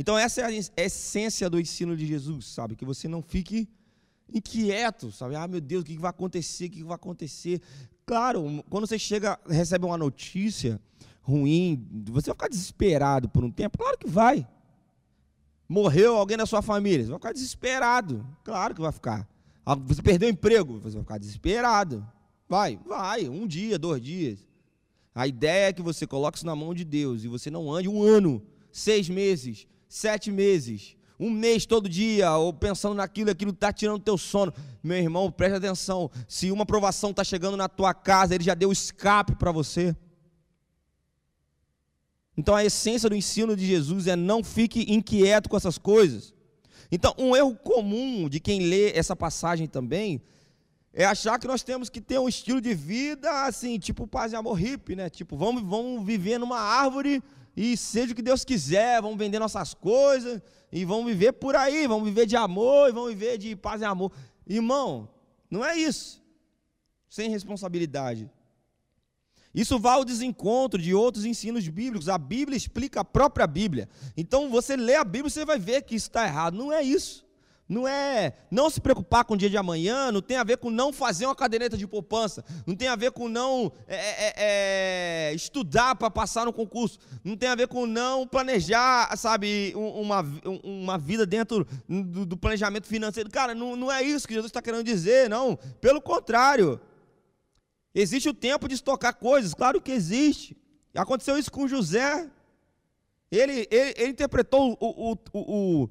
Então, essa é a essência do ensino de Jesus, sabe? Que você não fique inquieto, sabe? Ah, meu Deus, o que vai acontecer? O que vai acontecer? Claro, quando você chega, recebe uma notícia ruim, você vai ficar desesperado por um tempo? Claro que vai. Morreu alguém da sua família, você vai ficar desesperado. Claro que vai ficar. Ah, você perdeu o emprego, você vai ficar desesperado. Vai, vai, um dia, dois dias. A ideia é que você coloque isso na mão de Deus e você não ande um ano, seis meses, sete meses, um mês todo dia, ou pensando naquilo, aquilo está tirando teu sono. Meu irmão, preste atenção. Se uma provação está chegando na tua casa, ele já deu escape para você. Então a essência do ensino de Jesus é não fique inquieto com essas coisas. Então, um erro comum de quem lê essa passagem também é achar que nós temos que ter um estilo de vida assim, tipo paz e amor hippie, né? Tipo, vamos, vamos viver numa árvore e seja o que Deus quiser, vamos vender nossas coisas e vamos viver por aí, vamos viver de amor e vamos viver de paz e amor. Irmão, não é isso. Sem responsabilidade. Isso vai ao desencontro de outros ensinos bíblicos. A Bíblia explica a própria Bíblia. Então você lê a Bíblia e você vai ver que isso está errado. Não é isso. Não é não se preocupar com o dia de amanhã, não tem a ver com não fazer uma caderneta de poupança, não tem a ver com não é, é, é, estudar para passar no concurso, não tem a ver com não planejar, sabe, uma, uma vida dentro do, do planejamento financeiro. Cara, não, não é isso que Jesus está querendo dizer, não. Pelo contrário, existe o tempo de estocar coisas, claro que existe. Aconteceu isso com José. Ele, ele, ele interpretou o, o, o, o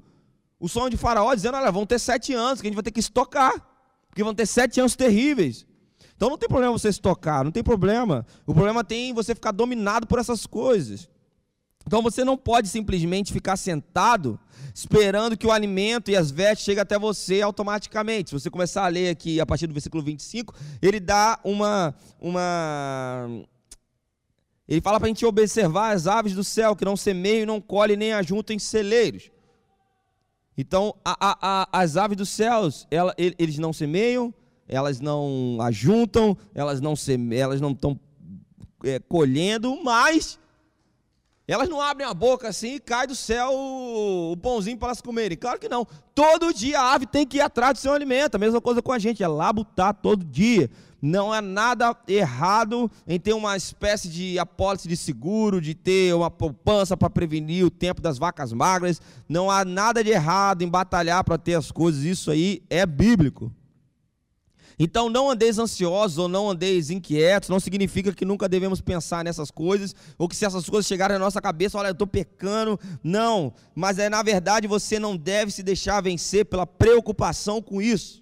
o sonho de Faraó dizendo: olha, vão ter sete anos que a gente vai ter que estocar, porque vão ter sete anos terríveis. Então não tem problema você estocar, não tem problema. O problema tem você ficar dominado por essas coisas. Então você não pode simplesmente ficar sentado esperando que o alimento e as vestes cheguem até você automaticamente. Se você começar a ler aqui a partir do versículo 25, ele dá uma. uma ele fala para a gente observar as aves do céu, que não semeiam, não colhem, nem ajuntam em celeiros. Então, a, a, a, as aves dos céus, ela, eles não semeiam, elas não ajuntam, elas não elas não estão é, colhendo, mas elas não abrem a boca assim e cai do céu o, o pãozinho para elas comerem. Claro que não. Todo dia a ave tem que ir atrás do seu alimento. A mesma coisa com a gente, é labutar todo dia. Não é nada errado em ter uma espécie de apólice de seguro, de ter uma poupança para prevenir o tempo das vacas magras. Não há nada de errado em batalhar para ter as coisas. Isso aí é bíblico. Então, não andeis ansiosos ou não andeis inquietos, não significa que nunca devemos pensar nessas coisas, ou que se essas coisas chegarem na nossa cabeça, olha, eu estou pecando. Não, mas é na verdade você não deve se deixar vencer pela preocupação com isso.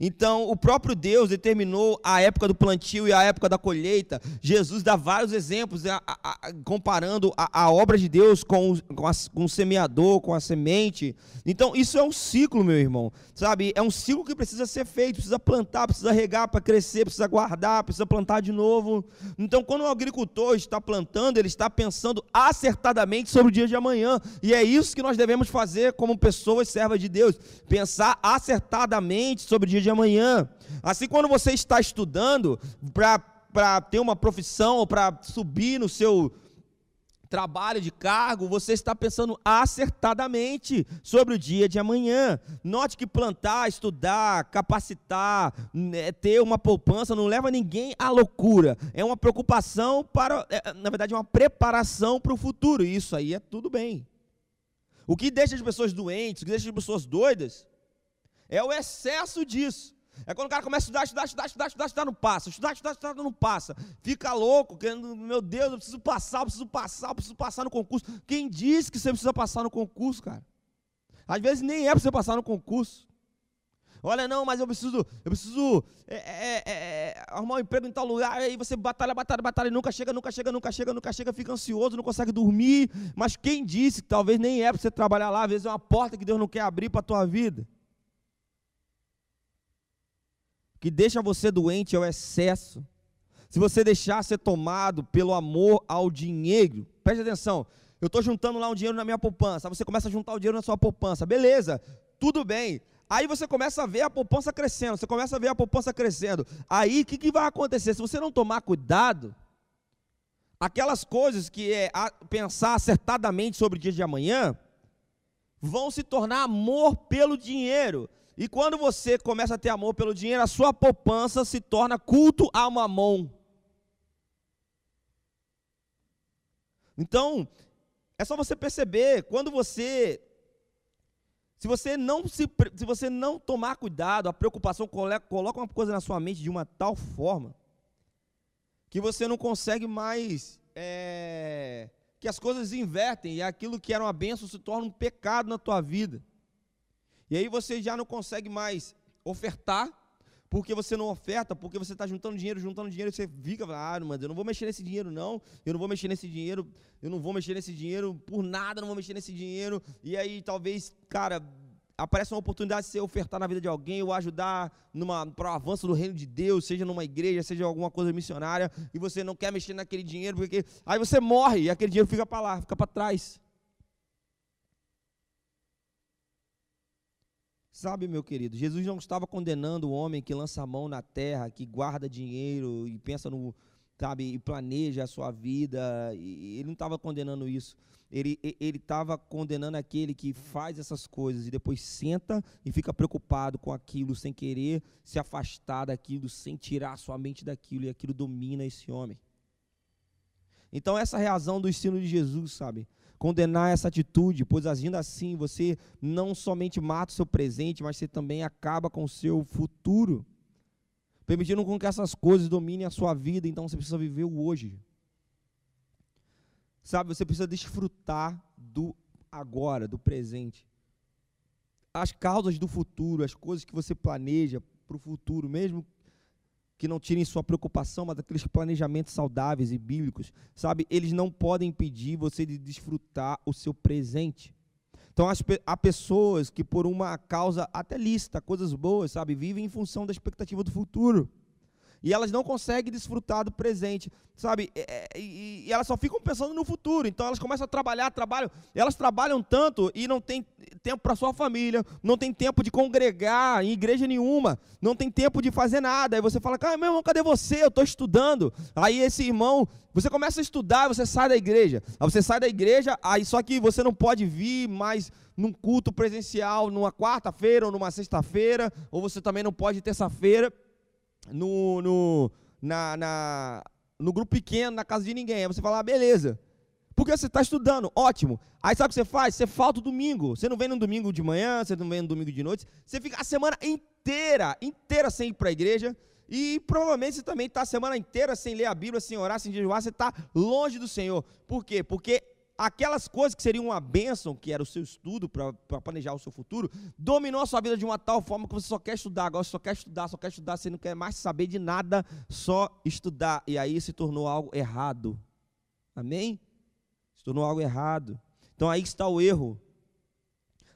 Então, o próprio Deus determinou a época do plantio e a época da colheita. Jesus dá vários exemplos, a, a, a, comparando a, obra de Deus com, com, com, o semeador, com a semente. Então, isso é um ciclo, meu irmão. Sabe? É um ciclo que precisa ser feito. Precisa plantar, precisa regar para crescer, precisa guardar, precisa plantar de novo. Então, quando o agricultor está plantando, ele está pensando acertadamente sobre o dia de amanhã. E é isso que nós devemos fazer como pessoas servas de Deus. Pensar acertadamente sobre o dia de de amanhã. Assim, quando você está estudando para ter uma profissão ou para subir no seu trabalho de cargo, você está pensando acertadamente sobre o dia de amanhã. Note que plantar, estudar, capacitar, né, ter uma poupança não leva ninguém à loucura. É uma preocupação para, é, na verdade, é uma preparação para o futuro. Isso aí é tudo bem. O que deixa as pessoas doentes, o que deixa as pessoas doidas, é o excesso disso. É quando o cara começa a estudar, estudar, estudar, estudar, estudar, estudar, não passa. Estudar, estudar, estudar, não passa. Fica louco, querendo, meu Deus, eu preciso passar, eu preciso passar, eu preciso passar no concurso. Quem disse que você precisa passar no concurso, cara? Às vezes nem é para você passar no concurso. Olha, não, mas eu preciso, eu preciso é, é, é, é, arrumar um emprego em tal lugar, aí você batalha, batalha, batalha, e nunca chega, nunca chega, nunca chega, nunca chega, fica ansioso, não consegue dormir. Mas quem disse que talvez nem é para você trabalhar lá, às vezes é uma porta que Deus não quer abrir para a tua vida que deixa você doente é o excesso. Se você deixar ser tomado pelo amor ao dinheiro, preste atenção, eu estou juntando lá um dinheiro na minha poupança, você começa a juntar o dinheiro na sua poupança, beleza, tudo bem. Aí você começa a ver a poupança crescendo, você começa a ver a poupança crescendo. Aí o que, que vai acontecer? Se você não tomar cuidado, aquelas coisas que é pensar acertadamente sobre o dia de amanhã, vão se tornar amor pelo dinheiro. E quando você começa a ter amor pelo dinheiro, a sua poupança se torna culto a mamon. Então, é só você perceber, quando você se você não se, se você não tomar cuidado, a preocupação coloca uma coisa na sua mente de uma tal forma que você não consegue mais é, que as coisas invertem e aquilo que era uma benção se torna um pecado na tua vida. E aí você já não consegue mais ofertar, porque você não oferta, porque você está juntando dinheiro, juntando dinheiro, você fica, ah, mas eu não vou mexer nesse dinheiro, não, eu não vou mexer nesse dinheiro, eu não vou mexer nesse dinheiro, por nada não vou mexer nesse dinheiro, e aí talvez, cara, aparece uma oportunidade de você ofertar na vida de alguém, ou ajudar para o avanço do reino de Deus, seja numa igreja, seja alguma coisa missionária, e você não quer mexer naquele dinheiro, porque aí você morre, e aquele dinheiro fica para lá, fica para trás. Sabe, meu querido, Jesus não estava condenando o homem que lança a mão na terra, que guarda dinheiro e pensa no, sabe, e planeja a sua vida. Ele não estava condenando isso. Ele estava condenando aquele que faz essas coisas e depois senta e fica preocupado com aquilo, sem querer se afastar daquilo, sem tirar sua mente daquilo, e aquilo domina esse homem. Então, essa é a razão do ensino de Jesus, sabe? Condenar essa atitude, pois agindo assim, você não somente mata o seu presente, mas você também acaba com o seu futuro permitindo com que essas coisas dominem a sua vida, então você precisa viver o hoje. Sabe, você precisa desfrutar do agora, do presente. As causas do futuro, as coisas que você planeja para o futuro, mesmo que não tirem sua preocupação, mas aqueles planejamentos saudáveis e bíblicos, sabe, eles não podem impedir você de desfrutar o seu presente. Então há pessoas que por uma causa até lícita, coisas boas, sabe, vivem em função da expectativa do futuro. E elas não conseguem desfrutar do presente, sabe? E, e, e, elas só ficam pensando no futuro. Então elas começam a trabalhar, trabalham. Elas trabalham tanto e não tem tempo para sua família, não tem tempo de congregar em igreja nenhuma, não tem tempo de fazer nada. Aí você fala, cara, meu irmão, cadê você? Eu estou estudando. Aí esse irmão, você começa a estudar, você sai da igreja. Aí você sai da igreja, aí só que você não pode vir mais num culto presencial numa quarta-feira ou numa sexta-feira, ou você também não pode terça-feira no, no, na, na, no grupo pequeno, na casa de ninguém. Aí você fala, ah, beleza. Porque você está estudando, ótimo. Aí sabe o que você faz? Você falta o domingo. Você não vem no domingo de manhã, você não vem no domingo de noite. Você fica a semana inteira, inteira sem ir para a igreja. E provavelmente você também está a semana inteira sem ler a Bíblia, sem orar, sem jejuar. Você está longe do Senhor. Por quê? Porque aquelas coisas que seriam uma bênção, que era o seu estudo para planejar o seu futuro, dominou a sua vida de uma tal forma que você só quer estudar, agora só quer estudar, só quer estudar, você não quer mais saber de nada, só estudar. E aí se tornou algo errado. Amém? Se tornou algo errado. Então aí está o erro.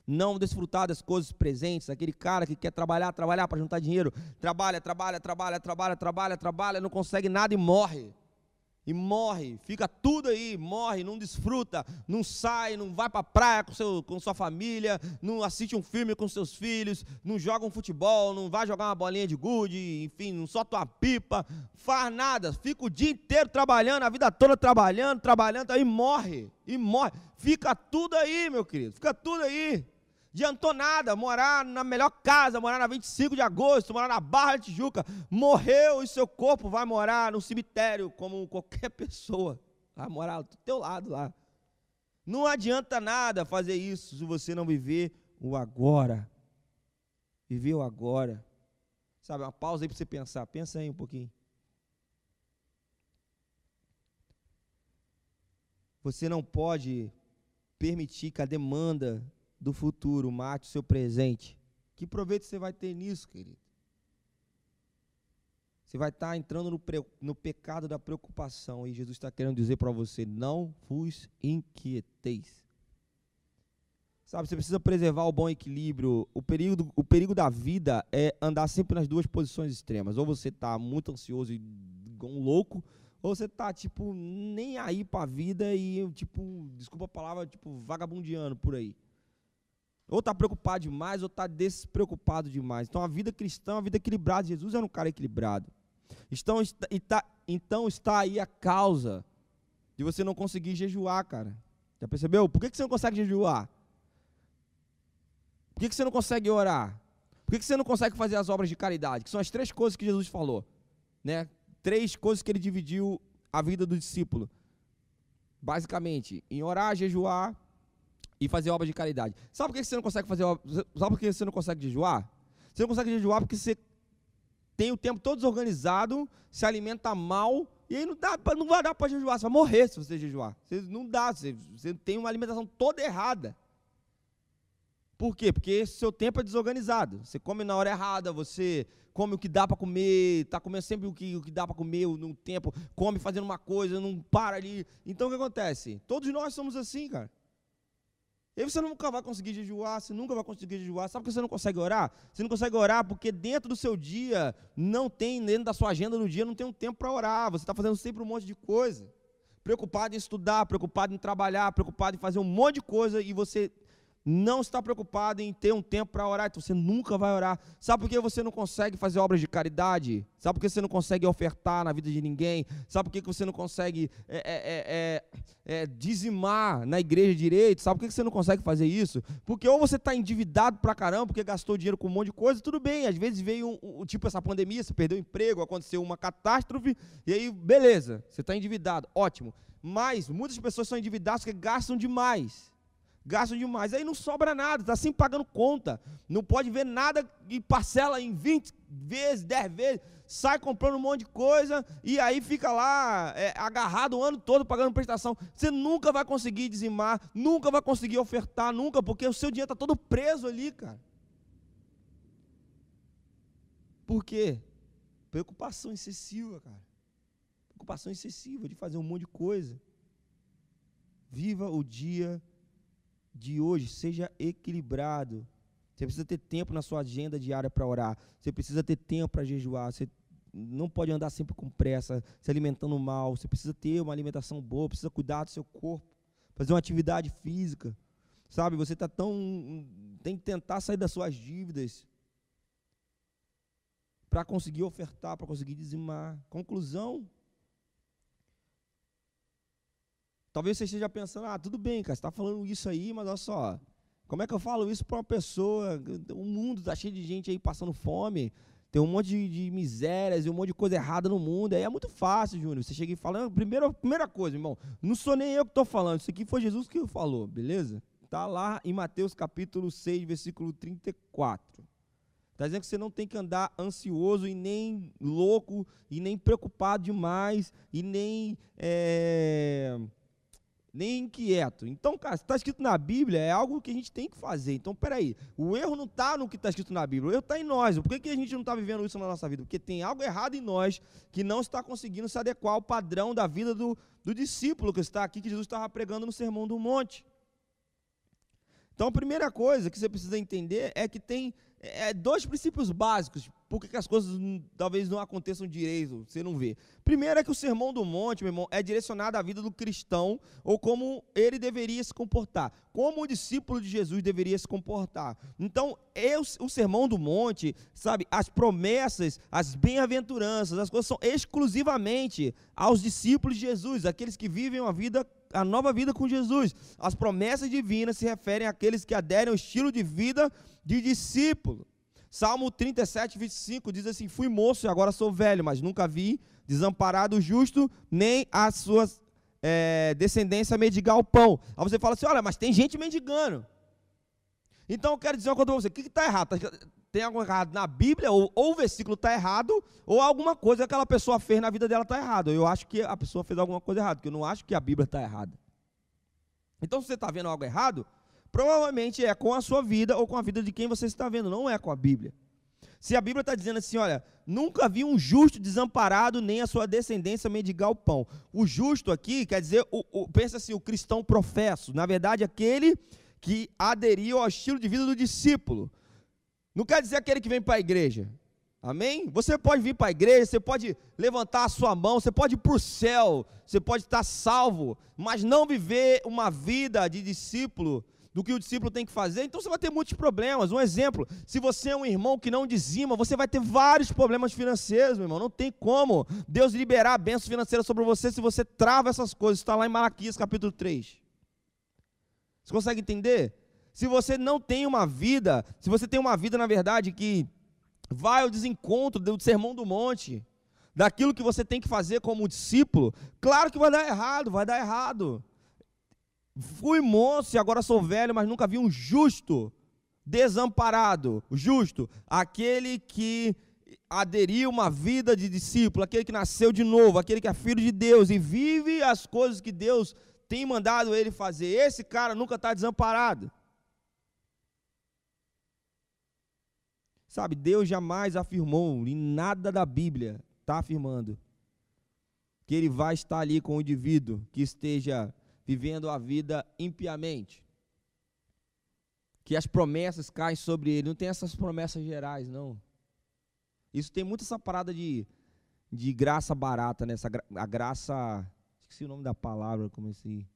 Não desfrutar das coisas presentes, aquele cara que quer trabalhar, trabalhar para juntar dinheiro, trabalha, trabalha, trabalha, trabalha, trabalha, trabalha, não consegue nada e morre e morre, fica tudo aí, morre, não desfruta, não sai, não vai para a praia com, seu, com sua família, não assiste um filme com seus filhos, não joga um futebol, não vai jogar uma bolinha de gude, enfim, não solta uma pipa, faz nada, fica o dia inteiro trabalhando, a vida toda trabalhando, trabalhando, aí morre, e morre, fica tudo aí, meu querido, fica tudo aí adiantou nada, morar na melhor casa, morar na 25 de agosto, morar na Barra de Tijuca, morreu e seu corpo vai morar no cemitério como qualquer [LAUGHS] pessoa, vai morar do teu lado lá. Não adianta nada fazer isso se você não viver o agora. Viver o agora. Sabe, uma pausa aí para você pensar. Pensa aí um pouquinho. Você não pode permitir que a demanda do futuro, mate o seu presente. Que proveito você vai ter nisso, querido? Você vai estar entrando no, no pecado da preocupação. E Jesus está querendo dizer para você: não vos inquieteis. Sabe, você precisa preservar o bom equilíbrio. O perigo, o perigo da vida é andar sempre nas duas posições extremas. Ou você está muito ansioso e um louco, ou você está, tipo, nem aí para a vida e, tipo, desculpa a palavra, tipo, vagabundiano por aí. Ou está preocupado demais, ou está despreocupado demais. Então a vida cristã uma vida equilibrada. Jesus era um cara equilibrado. Então está, então está aí a causa de você não conseguir jejuar, cara. Já percebeu? Por que, você não consegue jejuar? Por que, que você não consegue orar? Por que, que você não consegue fazer as obras de caridade? Que são as três coisas que Jesus falou. Né? Três coisas que ele dividiu a vida do discípulo. Basicamente, em orar, jejuar e fazer obras de caridade. Sabe por que você não consegue fazer Sabe por que você não consegue jejuar? Você não consegue jejuar porque você tem o tempo todo desorganizado, se alimenta mal, e aí não, dá, não vai dar para jejuar, você vai morrer se você jejuar. Você, não dá, você, você tem uma alimentação toda errada. Por quê? Porque seu tempo é desorganizado. Você come na hora errada, você come o que dá para comer, está comendo sempre o que, o que dá para comer no tempo, come fazendo uma coisa, não para ali. Então o que acontece? Todos nós somos assim, cara. E você nunca vai conseguir jejuar, você nunca vai conseguir jejuar. Sabe por que você não consegue orar? Você não consegue orar porque dentro do seu dia não tem, dentro da sua agenda no dia, não tem um tempo para orar. Você está fazendo sempre um monte de coisa. Preocupado em estudar, preocupado em trabalhar, preocupado em fazer um monte de coisa e você não está preocupado em ter um tempo para orar, então você nunca vai orar. Sabe por que você não consegue fazer obras de caridade? Sabe por que você não consegue ofertar na vida de ninguém? Sabe por que você não consegue é, é, é, é dizimar na igreja direito? Sabe por que você não consegue fazer isso? Porque ou você está endividado para caramba, porque gastou dinheiro com um monte de coisa, tudo bem, às vezes veio um, um, tipo essa pandemia, você perdeu o emprego, aconteceu uma catástrofe, e aí, beleza, você está endividado, ótimo. Mas muitas pessoas são endividadas porque gastam demais gastam demais. Aí não sobra nada, está sempre pagando conta. Não pode ver nada e parcela em 20 vezes, 10 vezes, sai comprando um monte de coisa e aí fica lá é, agarrado o ano todo pagando prestação. Você nunca vai conseguir dizimar, nunca vai conseguir ofertar, nunca, porque o seu dinheiro está todo preso ali, cara. Por quê? Preocupação excessiva, cara. Preocupação excessiva de fazer um monte de coisa. Viva o dia de hoje seja equilibrado. Você precisa ter tempo na sua agenda diária para orar. Você precisa ter tempo para jejuar. Você não pode andar sempre com pressa, se alimentando mal. Você precisa ter uma alimentação boa, precisa cuidar do seu corpo, fazer uma atividade física. Sabe, você está tão. tem que tentar sair das suas dívidas para conseguir ofertar, para conseguir dizimar. Conclusão, Talvez você esteja pensando, ah, tudo bem, cara, você está falando isso aí, mas olha só, como é que eu falo isso para uma pessoa? O mundo está cheio de gente aí passando fome, tem um monte de, de, misérias e um monte de coisa errada no mundo. Aí é muito fácil, Júnior. Você chega e fala, primeira, primeira coisa, irmão, não sou nem eu que estou falando, isso aqui foi Jesus que falou, beleza? Está lá em Mateus capítulo 6, versículo 34. Está dizendo que você não tem que andar ansioso e nem louco, e nem preocupado demais, e nem. É nem inquieto. Então, cara, se está escrito na Bíblia, é algo que a gente tem que fazer. Então, peraí, o erro não está no que está escrito na Bíblia, o erro está em nós. Por que, que a gente não está vivendo isso na nossa vida? Porque tem algo errado em nós que não está conseguindo se adequar ao padrão da vida do, do discípulo que está aqui, que Jesus estava pregando no Sermão do Monte. Então, a primeira coisa que você precisa entender é que tem é, dois princípios básicos por que as coisas talvez não aconteçam direito, você não vê. Primeiro é que o Sermão do Monte, meu irmão, é direcionado à vida do cristão ou como ele deveria se comportar, como o discípulo de Jesus deveria se comportar. Então, eu, o Sermão do Monte, sabe, as promessas, as bem-aventuranças, as coisas são exclusivamente aos discípulos de Jesus, aqueles que vivem uma vida a nova vida com Jesus. As promessas divinas se referem àqueles que aderem ao estilo de vida de discípulo. Salmo 37, 25 diz assim: Fui moço e agora sou velho, mas nunca vi desamparado o justo, nem a sua é, descendência mendigar o pão. Aí você fala assim: Olha, mas tem gente mendigando. Então eu quero dizer uma coisa para você: o que está errado? Tá, tem algo errado na Bíblia, ou, ou o versículo está errado, ou alguma coisa que aquela pessoa fez na vida dela está errado. Eu acho que a pessoa fez alguma coisa errada, porque eu não acho que a Bíblia está errada. Então, se você está vendo algo errado, provavelmente é com a sua vida ou com a vida de quem você está vendo, não é com a Bíblia. Se a Bíblia está dizendo assim, olha, nunca vi um justo desamparado, nem a sua descendência mendigar o pão. O justo aqui quer dizer, o, o, pensa assim, o cristão professo. Na verdade, aquele que aderiu ao estilo de vida do discípulo. Não quer dizer aquele que vem para a igreja. Amém? Você pode vir para a igreja, você pode levantar a sua mão, você pode ir para o céu, você pode estar salvo, mas não viver uma vida de discípulo do que o discípulo tem que fazer, então você vai ter muitos problemas. Um exemplo: se você é um irmão que não dizima, você vai ter vários problemas financeiros, meu irmão. Não tem como Deus liberar a bênção financeira sobre você se você trava essas coisas. Está lá em Malaquias capítulo 3. Você consegue entender? Se você não tem uma vida, se você tem uma vida, na verdade, que vai ao desencontro do sermão do monte, daquilo que você tem que fazer como discípulo, claro que vai dar errado, vai dar errado. Fui moço e agora sou velho, mas nunca vi um justo desamparado. Justo, aquele que aderiu uma vida de discípulo, aquele que nasceu de novo, aquele que é filho de Deus e vive as coisas que Deus tem mandado ele fazer. Esse cara nunca está desamparado. Sabe, Deus jamais afirmou, em nada da Bíblia está afirmando, que ele vai estar ali com o indivíduo que esteja vivendo a vida impiamente. Que as promessas caem sobre ele. Não tem essas promessas gerais, não. Isso tem muito essa parada de, de graça barata, né? Essa, a graça. Esqueci o nome da palavra, como esse.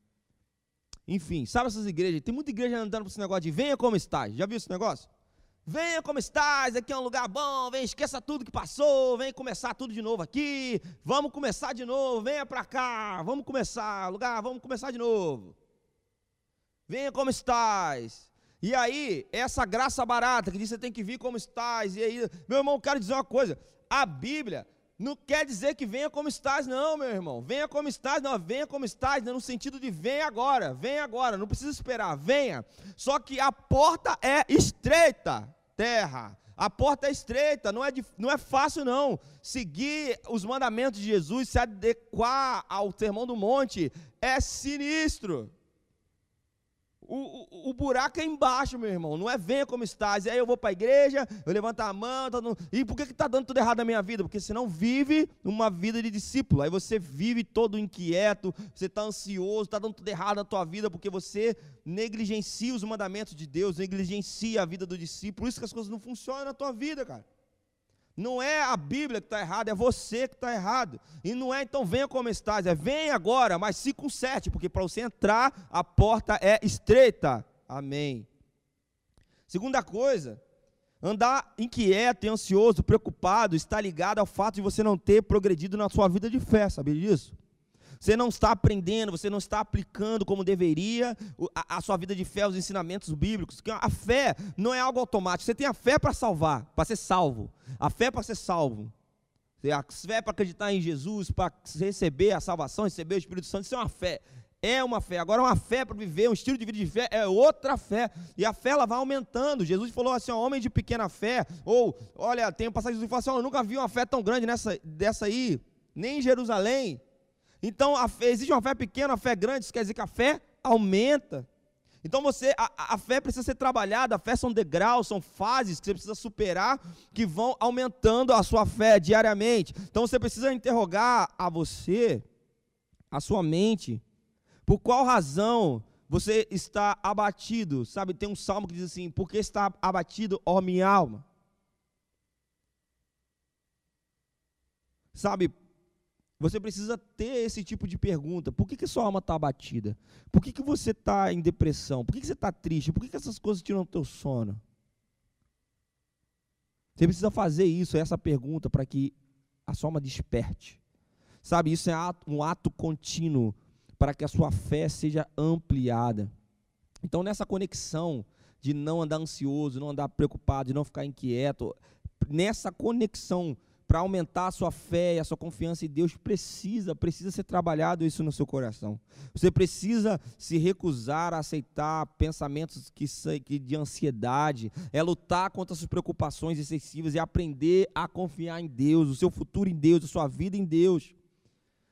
Enfim, sabe essas igrejas? Tem muita igreja andando para esse negócio de venha como estás. Já viu esse negócio? Venha como estás, aqui é um lugar bom, vem, esqueça tudo que passou, vem começar tudo de novo aqui, vamos começar de novo, venha para cá, vamos começar, lugar, vamos começar de novo. Venha como estás. E aí, essa graça barata que diz você tem que vir como estás, e aí, meu irmão, quero dizer uma coisa, a Bíblia não quer dizer que venha como estás, não, meu irmão. Venha como estás, não, venha como estás, no sentido de venha agora, venha agora, não precisa esperar, venha. Só que a porta é estreita terra. A porta é estreita, não é, não é fácil não. Seguir os mandamentos de Jesus, se adequar ao sermão do monte, é sinistro. O, o, o, buraco é embaixo, meu irmão. Não é venha como estás. E aí eu vou para a igreja, eu levanto a mão. Tá dando... E por que está dando tudo errado na minha vida? Porque você não vive uma vida de discípulo. Aí você vive todo inquieto, você está ansioso, está dando tudo errado na tua vida, porque você negligencia os mandamentos de Deus, negligencia a vida do discípulo. Por isso que as coisas não funcionam na tua vida, cara. Não é a Bíblia que está errada, é você que está errado. E não é então venha como estás, é vem agora, mas se conserte, porque para você entrar a porta é estreita. Amém. Segunda coisa, andar inquieto e ansioso, preocupado, está ligado ao fato de você não ter progredido na sua vida de fé, sabia disso? Você não está aprendendo, você não está aplicando como deveria a, a sua vida de fé, os ensinamentos bíblicos. A fé não é algo automático. Você tem a fé para salvar, para ser salvo. A fé para ser salvo. A fé para acreditar em Jesus, para receber a salvação, receber o Espírito Santo, isso é uma fé. É uma fé. Agora, uma fé para viver, um estilo de vida de fé, é outra fé. E a fé ela vai aumentando. Jesus falou assim: ó, homem de pequena fé. Ou, olha, tem um passagem que fala assim: ó, eu nunca vi uma fé tão grande nessa, dessa aí, nem em Jerusalém. Então, a fé, existe uma fé pequena, uma fé grande, isso quer dizer que a fé aumenta. Então você, a, a, fé precisa ser trabalhada, a fé são degraus, são fases que você precisa superar, que vão aumentando a sua fé diariamente. Então você precisa interrogar a você, a sua mente, por qual razão você está abatido. Sabe, tem um salmo que diz assim: Por que está abatido, ó minha alma? Sabe, você precisa ter esse tipo de pergunta. Por que, que sua alma está abatida? Por que, que você está em depressão? Por que, que você está triste? Por que, que essas coisas tiram o teu sono? Você precisa fazer isso, essa pergunta, para que a sua alma desperte. Sabe, isso é um ato contínuo para que a sua fé seja ampliada. Então, nessa conexão de não andar ansioso, não andar preocupado, de não ficar inquieto, nessa conexão para aumentar a sua fé e a sua confiança em Deus, precisa, precisa ser trabalhado isso no seu coração. Você precisa se recusar a aceitar pensamentos que, que de ansiedade, é lutar contra as suas preocupações excessivas e aprender a confiar em Deus, o seu futuro em Deus, a sua vida em Deus.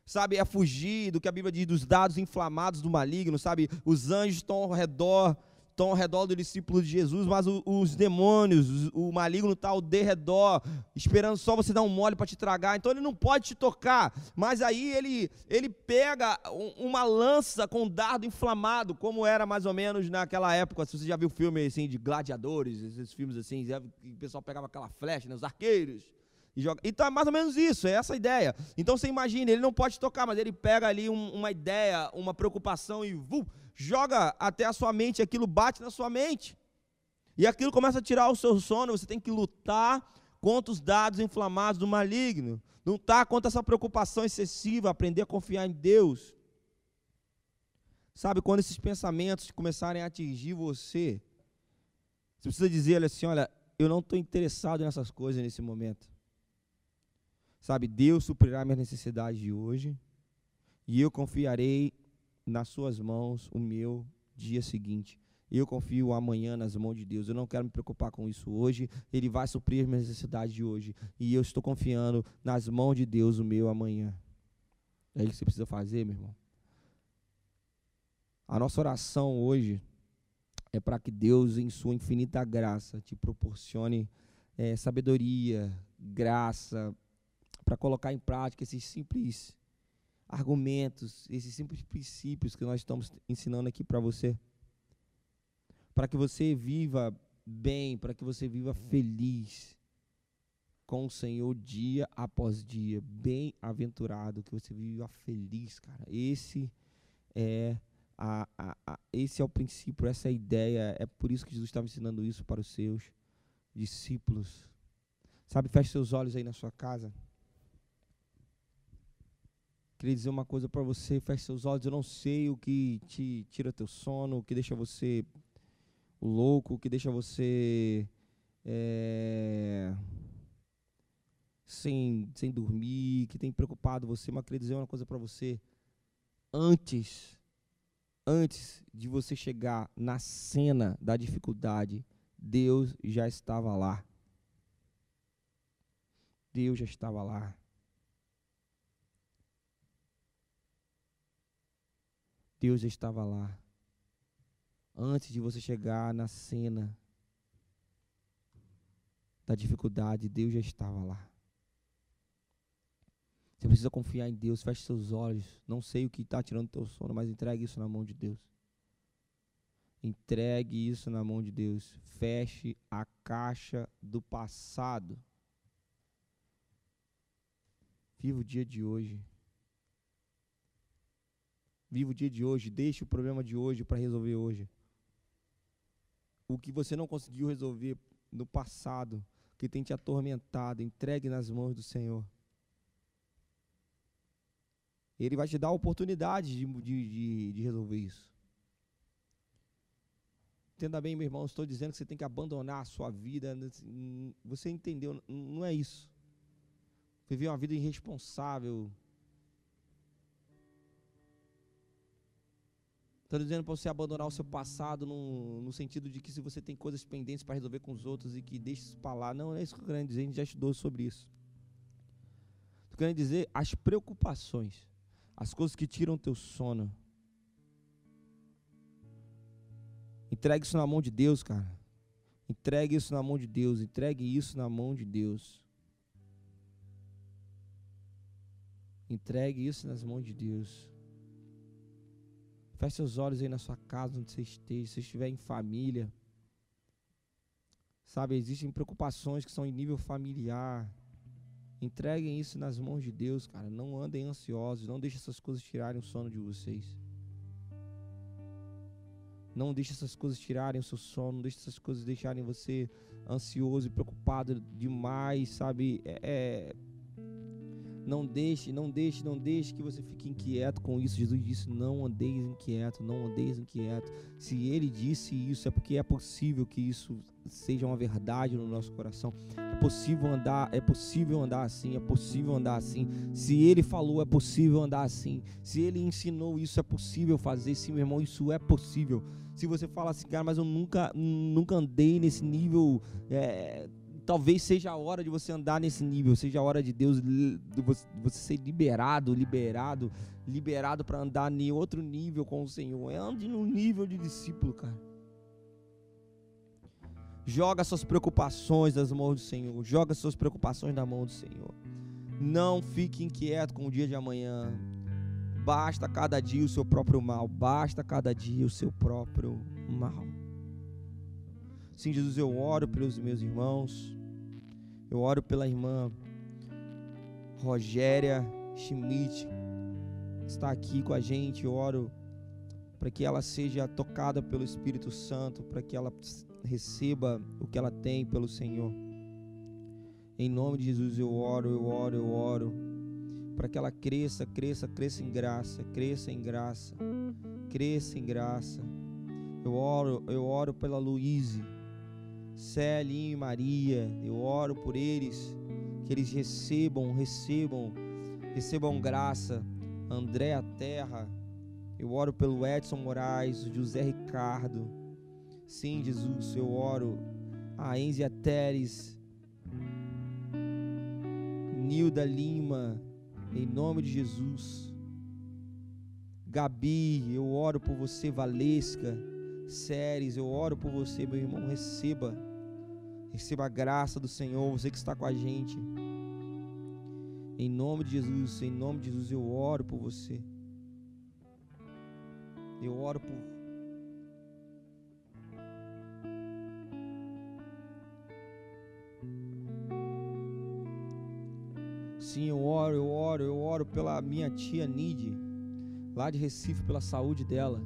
Sabe, é fugir do que a Bíblia diz dos dados inflamados do maligno, sabe? Os anjos estão ao redor estão ao redor do discípulo de Jesus, mas o, os demônios, o, maligno está ao derredor, esperando só você dar um mole para te tragar. Então ele não pode te tocar. Mas aí ele, ele pega um, uma lança com um dardo inflamado, como era mais ou menos naquela época. Se você já viu filme assim de gladiadores, esses filmes assim, o pessoal pegava aquela flecha, né, os arqueiros. E joga. Então é mais ou menos isso, é essa a ideia. Então você imagina, ele não pode tocar, mas ele pega ali um, uma ideia, uma preocupação e vum, joga até a sua mente, aquilo bate na sua mente. E aquilo começa a tirar o seu sono, você tem que lutar contra os dados inflamados do maligno. Lutar contra essa preocupação excessiva, aprender a confiar em Deus. Sabe, quando esses pensamentos começarem a atingir você, você precisa dizer assim: olha, eu não estou interessado nessas coisas nesse momento. Sabe, Deus suprirá minhas necessidades de hoje, e eu confiarei nas suas mãos o meu dia seguinte. Eu confio amanhã nas mãos de Deus. Eu não quero me preocupar com isso hoje. Ele vai suprir as minhas necessidades de hoje. E eu estou confiando nas mãos de Deus o meu amanhã. É isso que você precisa fazer, meu irmão. A nossa oração hoje é para que Deus, em Sua infinita graça, te proporcione é, sabedoria, graça, para colocar em prática esses simples argumentos, esses simples princípios que nós estamos ensinando aqui para você. Para que você viva bem, para que você viva feliz com o Senhor dia após dia, bem aventurado, que você viva feliz, cara. Esse é A, a, a, esse é o princípio, essa é a ideia. É por isso que Jesus estava ensinando isso para os seus discípulos. Sabe, feche seus olhos aí na sua casa. Queria dizer uma coisa para você, feche seus olhos. Eu não sei o que te tira teu sono, o que deixa você louco, o que deixa você é, sem, sem dormir, que tem preocupado você, mas queria dizer uma coisa para você. Antes, antes de você chegar na cena da dificuldade, Deus já estava lá. Deus já estava lá. Deus já estava lá. Antes de você chegar na cena da dificuldade, Deus já estava lá. Você precisa confiar em Deus, feche seus olhos. Não sei o que está tirando teu sono, mas entregue isso na mão de Deus. Entregue isso na mão de Deus. Feche a caixa do passado. Viva o dia de hoje. Viva o dia de hoje. Deixe o problema de hoje para resolver hoje. O que você não conseguiu resolver no passado, que tem te atormentado, entregue nas mãos do Senhor. Ele vai te dar a oportunidade de, de, de resolver isso. Entenda bem, meu irmão, estou dizendo que você tem que abandonar a sua vida. Você entendeu? Não é isso. Viver uma vida irresponsável. Estou dizendo para você abandonar o seu passado no, no, sentido de que se você tem coisas pendentes para resolver com os outros e que deixe isso para lá. Não, não é isso que eu quero dizer, a gente já estudou sobre isso. Estou querendo dizer as preocupações as coisas que tiram teu sono. Entregue isso na mão de Deus, cara. Entregue isso na mão de Deus. Entregue isso na mão de Deus. Entregue isso nas mãos de Deus. Feche seus olhos aí na sua casa, onde você esteja. Se estiver em família. Sabe, existem preocupações que são em nível familiar. Entreguem isso nas mãos de Deus, cara. Não andem ansiosos. Não deixem essas coisas tirarem o sono de vocês. Não deixe essas coisas tirarem o seu sono. Não deixe essas coisas deixarem você ansioso e preocupado demais, sabe? É, é não deixe, não deixe, não deixe que você fique inquieto com isso. Jesus disse: Não andeis inquieto, não andeis inquieto. Se ele disse isso, é porque é possível que isso seja uma verdade no nosso coração. É possível andar, é possível andar assim, é possível andar assim. Se ele falou, é possível andar assim. Se ele ensinou isso, é possível fazer. Sim, meu irmão, isso é possível. Se você fala assim, cara, mas eu nunca, nunca andei nesse nível. É, talvez seja a hora de você andar nesse nível, seja a hora de Deus de você ser liberado, liberado, liberado para andar em outro nível com o Senhor. É ande no nível de discípulo, cara. Joga suas preocupações nas mãos do Senhor, joga suas preocupações na mão do Senhor. Não fique inquieto com o dia de amanhã. Basta cada dia o seu próprio mal, basta cada dia o seu próprio mal. Sim, Jesus, eu oro pelos meus irmãos. Eu oro pela irmã Rogéria Schmidt, que está aqui com a gente. Eu oro para que ela seja tocada pelo Espírito Santo, para que ela receba o que ela tem pelo Senhor. Em nome de Jesus eu oro, eu oro, eu oro, para que ela cresça, cresça, cresça em graça, cresça em graça, cresça em graça. Eu oro, eu oro pela Luíse, Celinho e Maria, eu oro por eles, que eles recebam, recebam, recebam graça. André Terra, eu oro pelo Edson Moraes, José Ricardo. Sim, Jesus, eu oro. A Enzia Teres, Nilda Lima, em nome de Jesus. Gabi, eu oro por você, Valesca séries. Eu oro por você, meu irmão. Receba, receba a graça do Senhor, você que está com a gente. Em nome de Jesus, em nome de Jesus, eu oro por você. Eu oro por Sim, eu oro, eu oro, eu oro pela minha tia Nide, lá de Recife, pela saúde dela.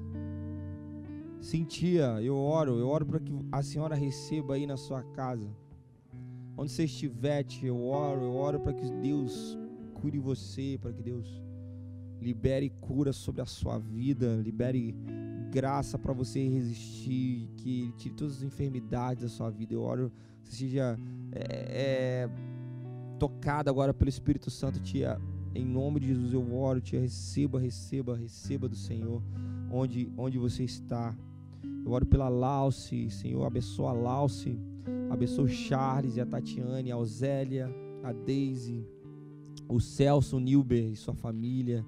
Sim, tia, eu oro, eu oro para que a senhora receba aí na sua casa. Onde você estiver, eu oro, eu oro para que Deus cure você, para que Deus libere cura sobre a sua vida, libere graça para você resistir, que Ele tire todas as enfermidades da sua vida. Eu oro, você seja é, é, tocado agora pelo Espírito Santo, tia. Em nome de Jesus eu oro, tia. Receba, receba, receba do Senhor, onde, onde você está. Eu oro pela Lauce, Senhor, abençoa a Lauce, abençoa o Charles e a Tatiane, a Osélia, a Daisy, o Celso, o Nilber e sua família.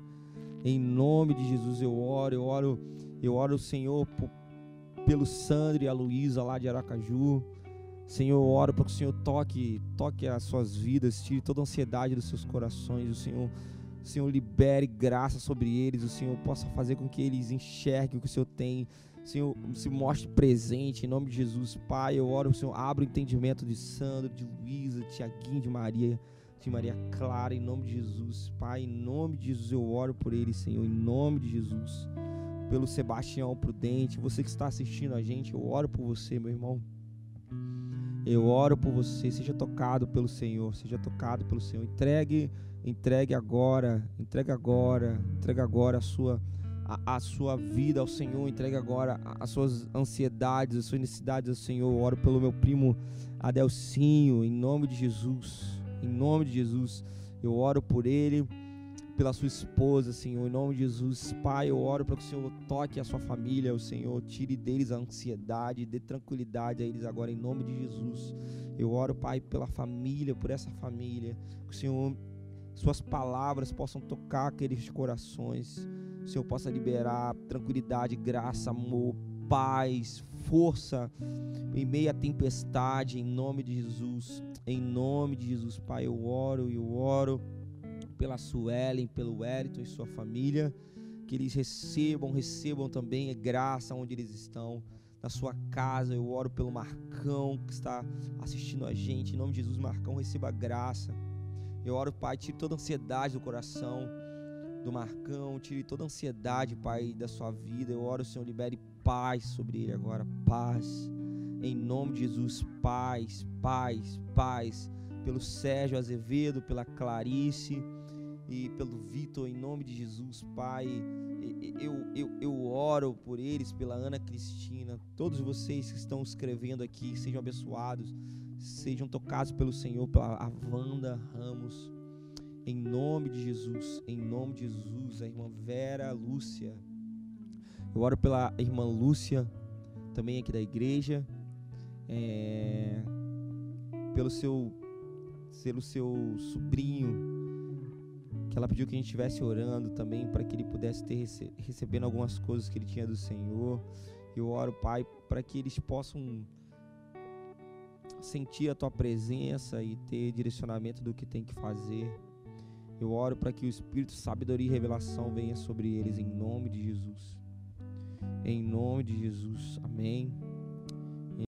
Em nome de Jesus eu oro, eu oro, eu oro, Senhor, pelo Sandro e a Luísa lá de Aracaju. Senhor, eu oro para que o Senhor toque, toque as suas vidas, tire toda a ansiedade dos seus corações. O Senhor, o Senhor libere graça sobre eles. O Senhor possa fazer com que eles enxerguem o que o Senhor tem. Senhor, se mostre presente em nome de Jesus, Pai. Eu oro, Senhor, abra o entendimento de Sandro, de Luísa, de Tiaguinho, de Maria, de Maria Clara, em nome de Jesus, Pai. Em nome de Jesus, eu oro por eles, Senhor, em nome de Jesus. Pelo Sebastião Prudente, você que está assistindo a gente, eu oro por você, meu irmão. Eu oro por você, seja tocado pelo Senhor, seja tocado pelo Senhor. Entregue, entregue agora, entregue agora, entregue agora a sua a, a sua vida ao Senhor, entregue agora as suas ansiedades, as suas necessidades ao Senhor. Eu oro pelo meu primo Adelcinho, em nome de Jesus. Em nome de Jesus, eu oro por ele pela sua esposa, Senhor, em nome de Jesus. Pai, eu oro para que o Senhor toque a sua família, o Senhor tire deles a ansiedade, dê tranquilidade a eles agora, em nome de Jesus. Eu oro, Pai, pela família, por essa família, que o Senhor, suas palavras possam tocar aqueles corações, o Senhor possa liberar tranquilidade, graça, amor, paz, força em meio à tempestade, em nome de Jesus. Em nome de Jesus, Pai, eu oro, eu oro pela Suelen, pelo Wellington e sua família, que eles recebam, recebam também graça onde eles estão, na sua casa. Eu oro pelo Marcão que está assistindo a gente, em nome de Jesus, Marcão, receba graça. Eu oro, Pai, tire toda a ansiedade do coração do Marcão, tire toda a ansiedade, Pai, da sua vida. Eu oro, Senhor, libere paz sobre ele agora, paz. Em nome de Jesus, paz, paz, paz. Pelo Sérgio Azevedo, pela Clarice e pelo Vitor, em nome de Jesus, Pai. Eu, eu, eu oro por eles, pela Ana Cristina, todos vocês que estão escrevendo aqui, sejam abençoados, sejam tocados pelo Senhor, pela Wanda Ramos, em nome de Jesus, em nome de Jesus, a irmã Vera Lúcia. Eu oro pela irmã Lúcia, também aqui da igreja, é, pelo seu, pelo seu sobrinho, que ela pediu que a gente estivesse orando também para que ele pudesse ter recebendo algumas coisas que ele tinha do Senhor. Eu oro, Pai, para que eles possam sentir a tua presença e ter direcionamento do que tem que fazer. Eu oro para que o espírito sabedoria e revelação venha sobre eles em nome de Jesus. Em nome de Jesus. Amém.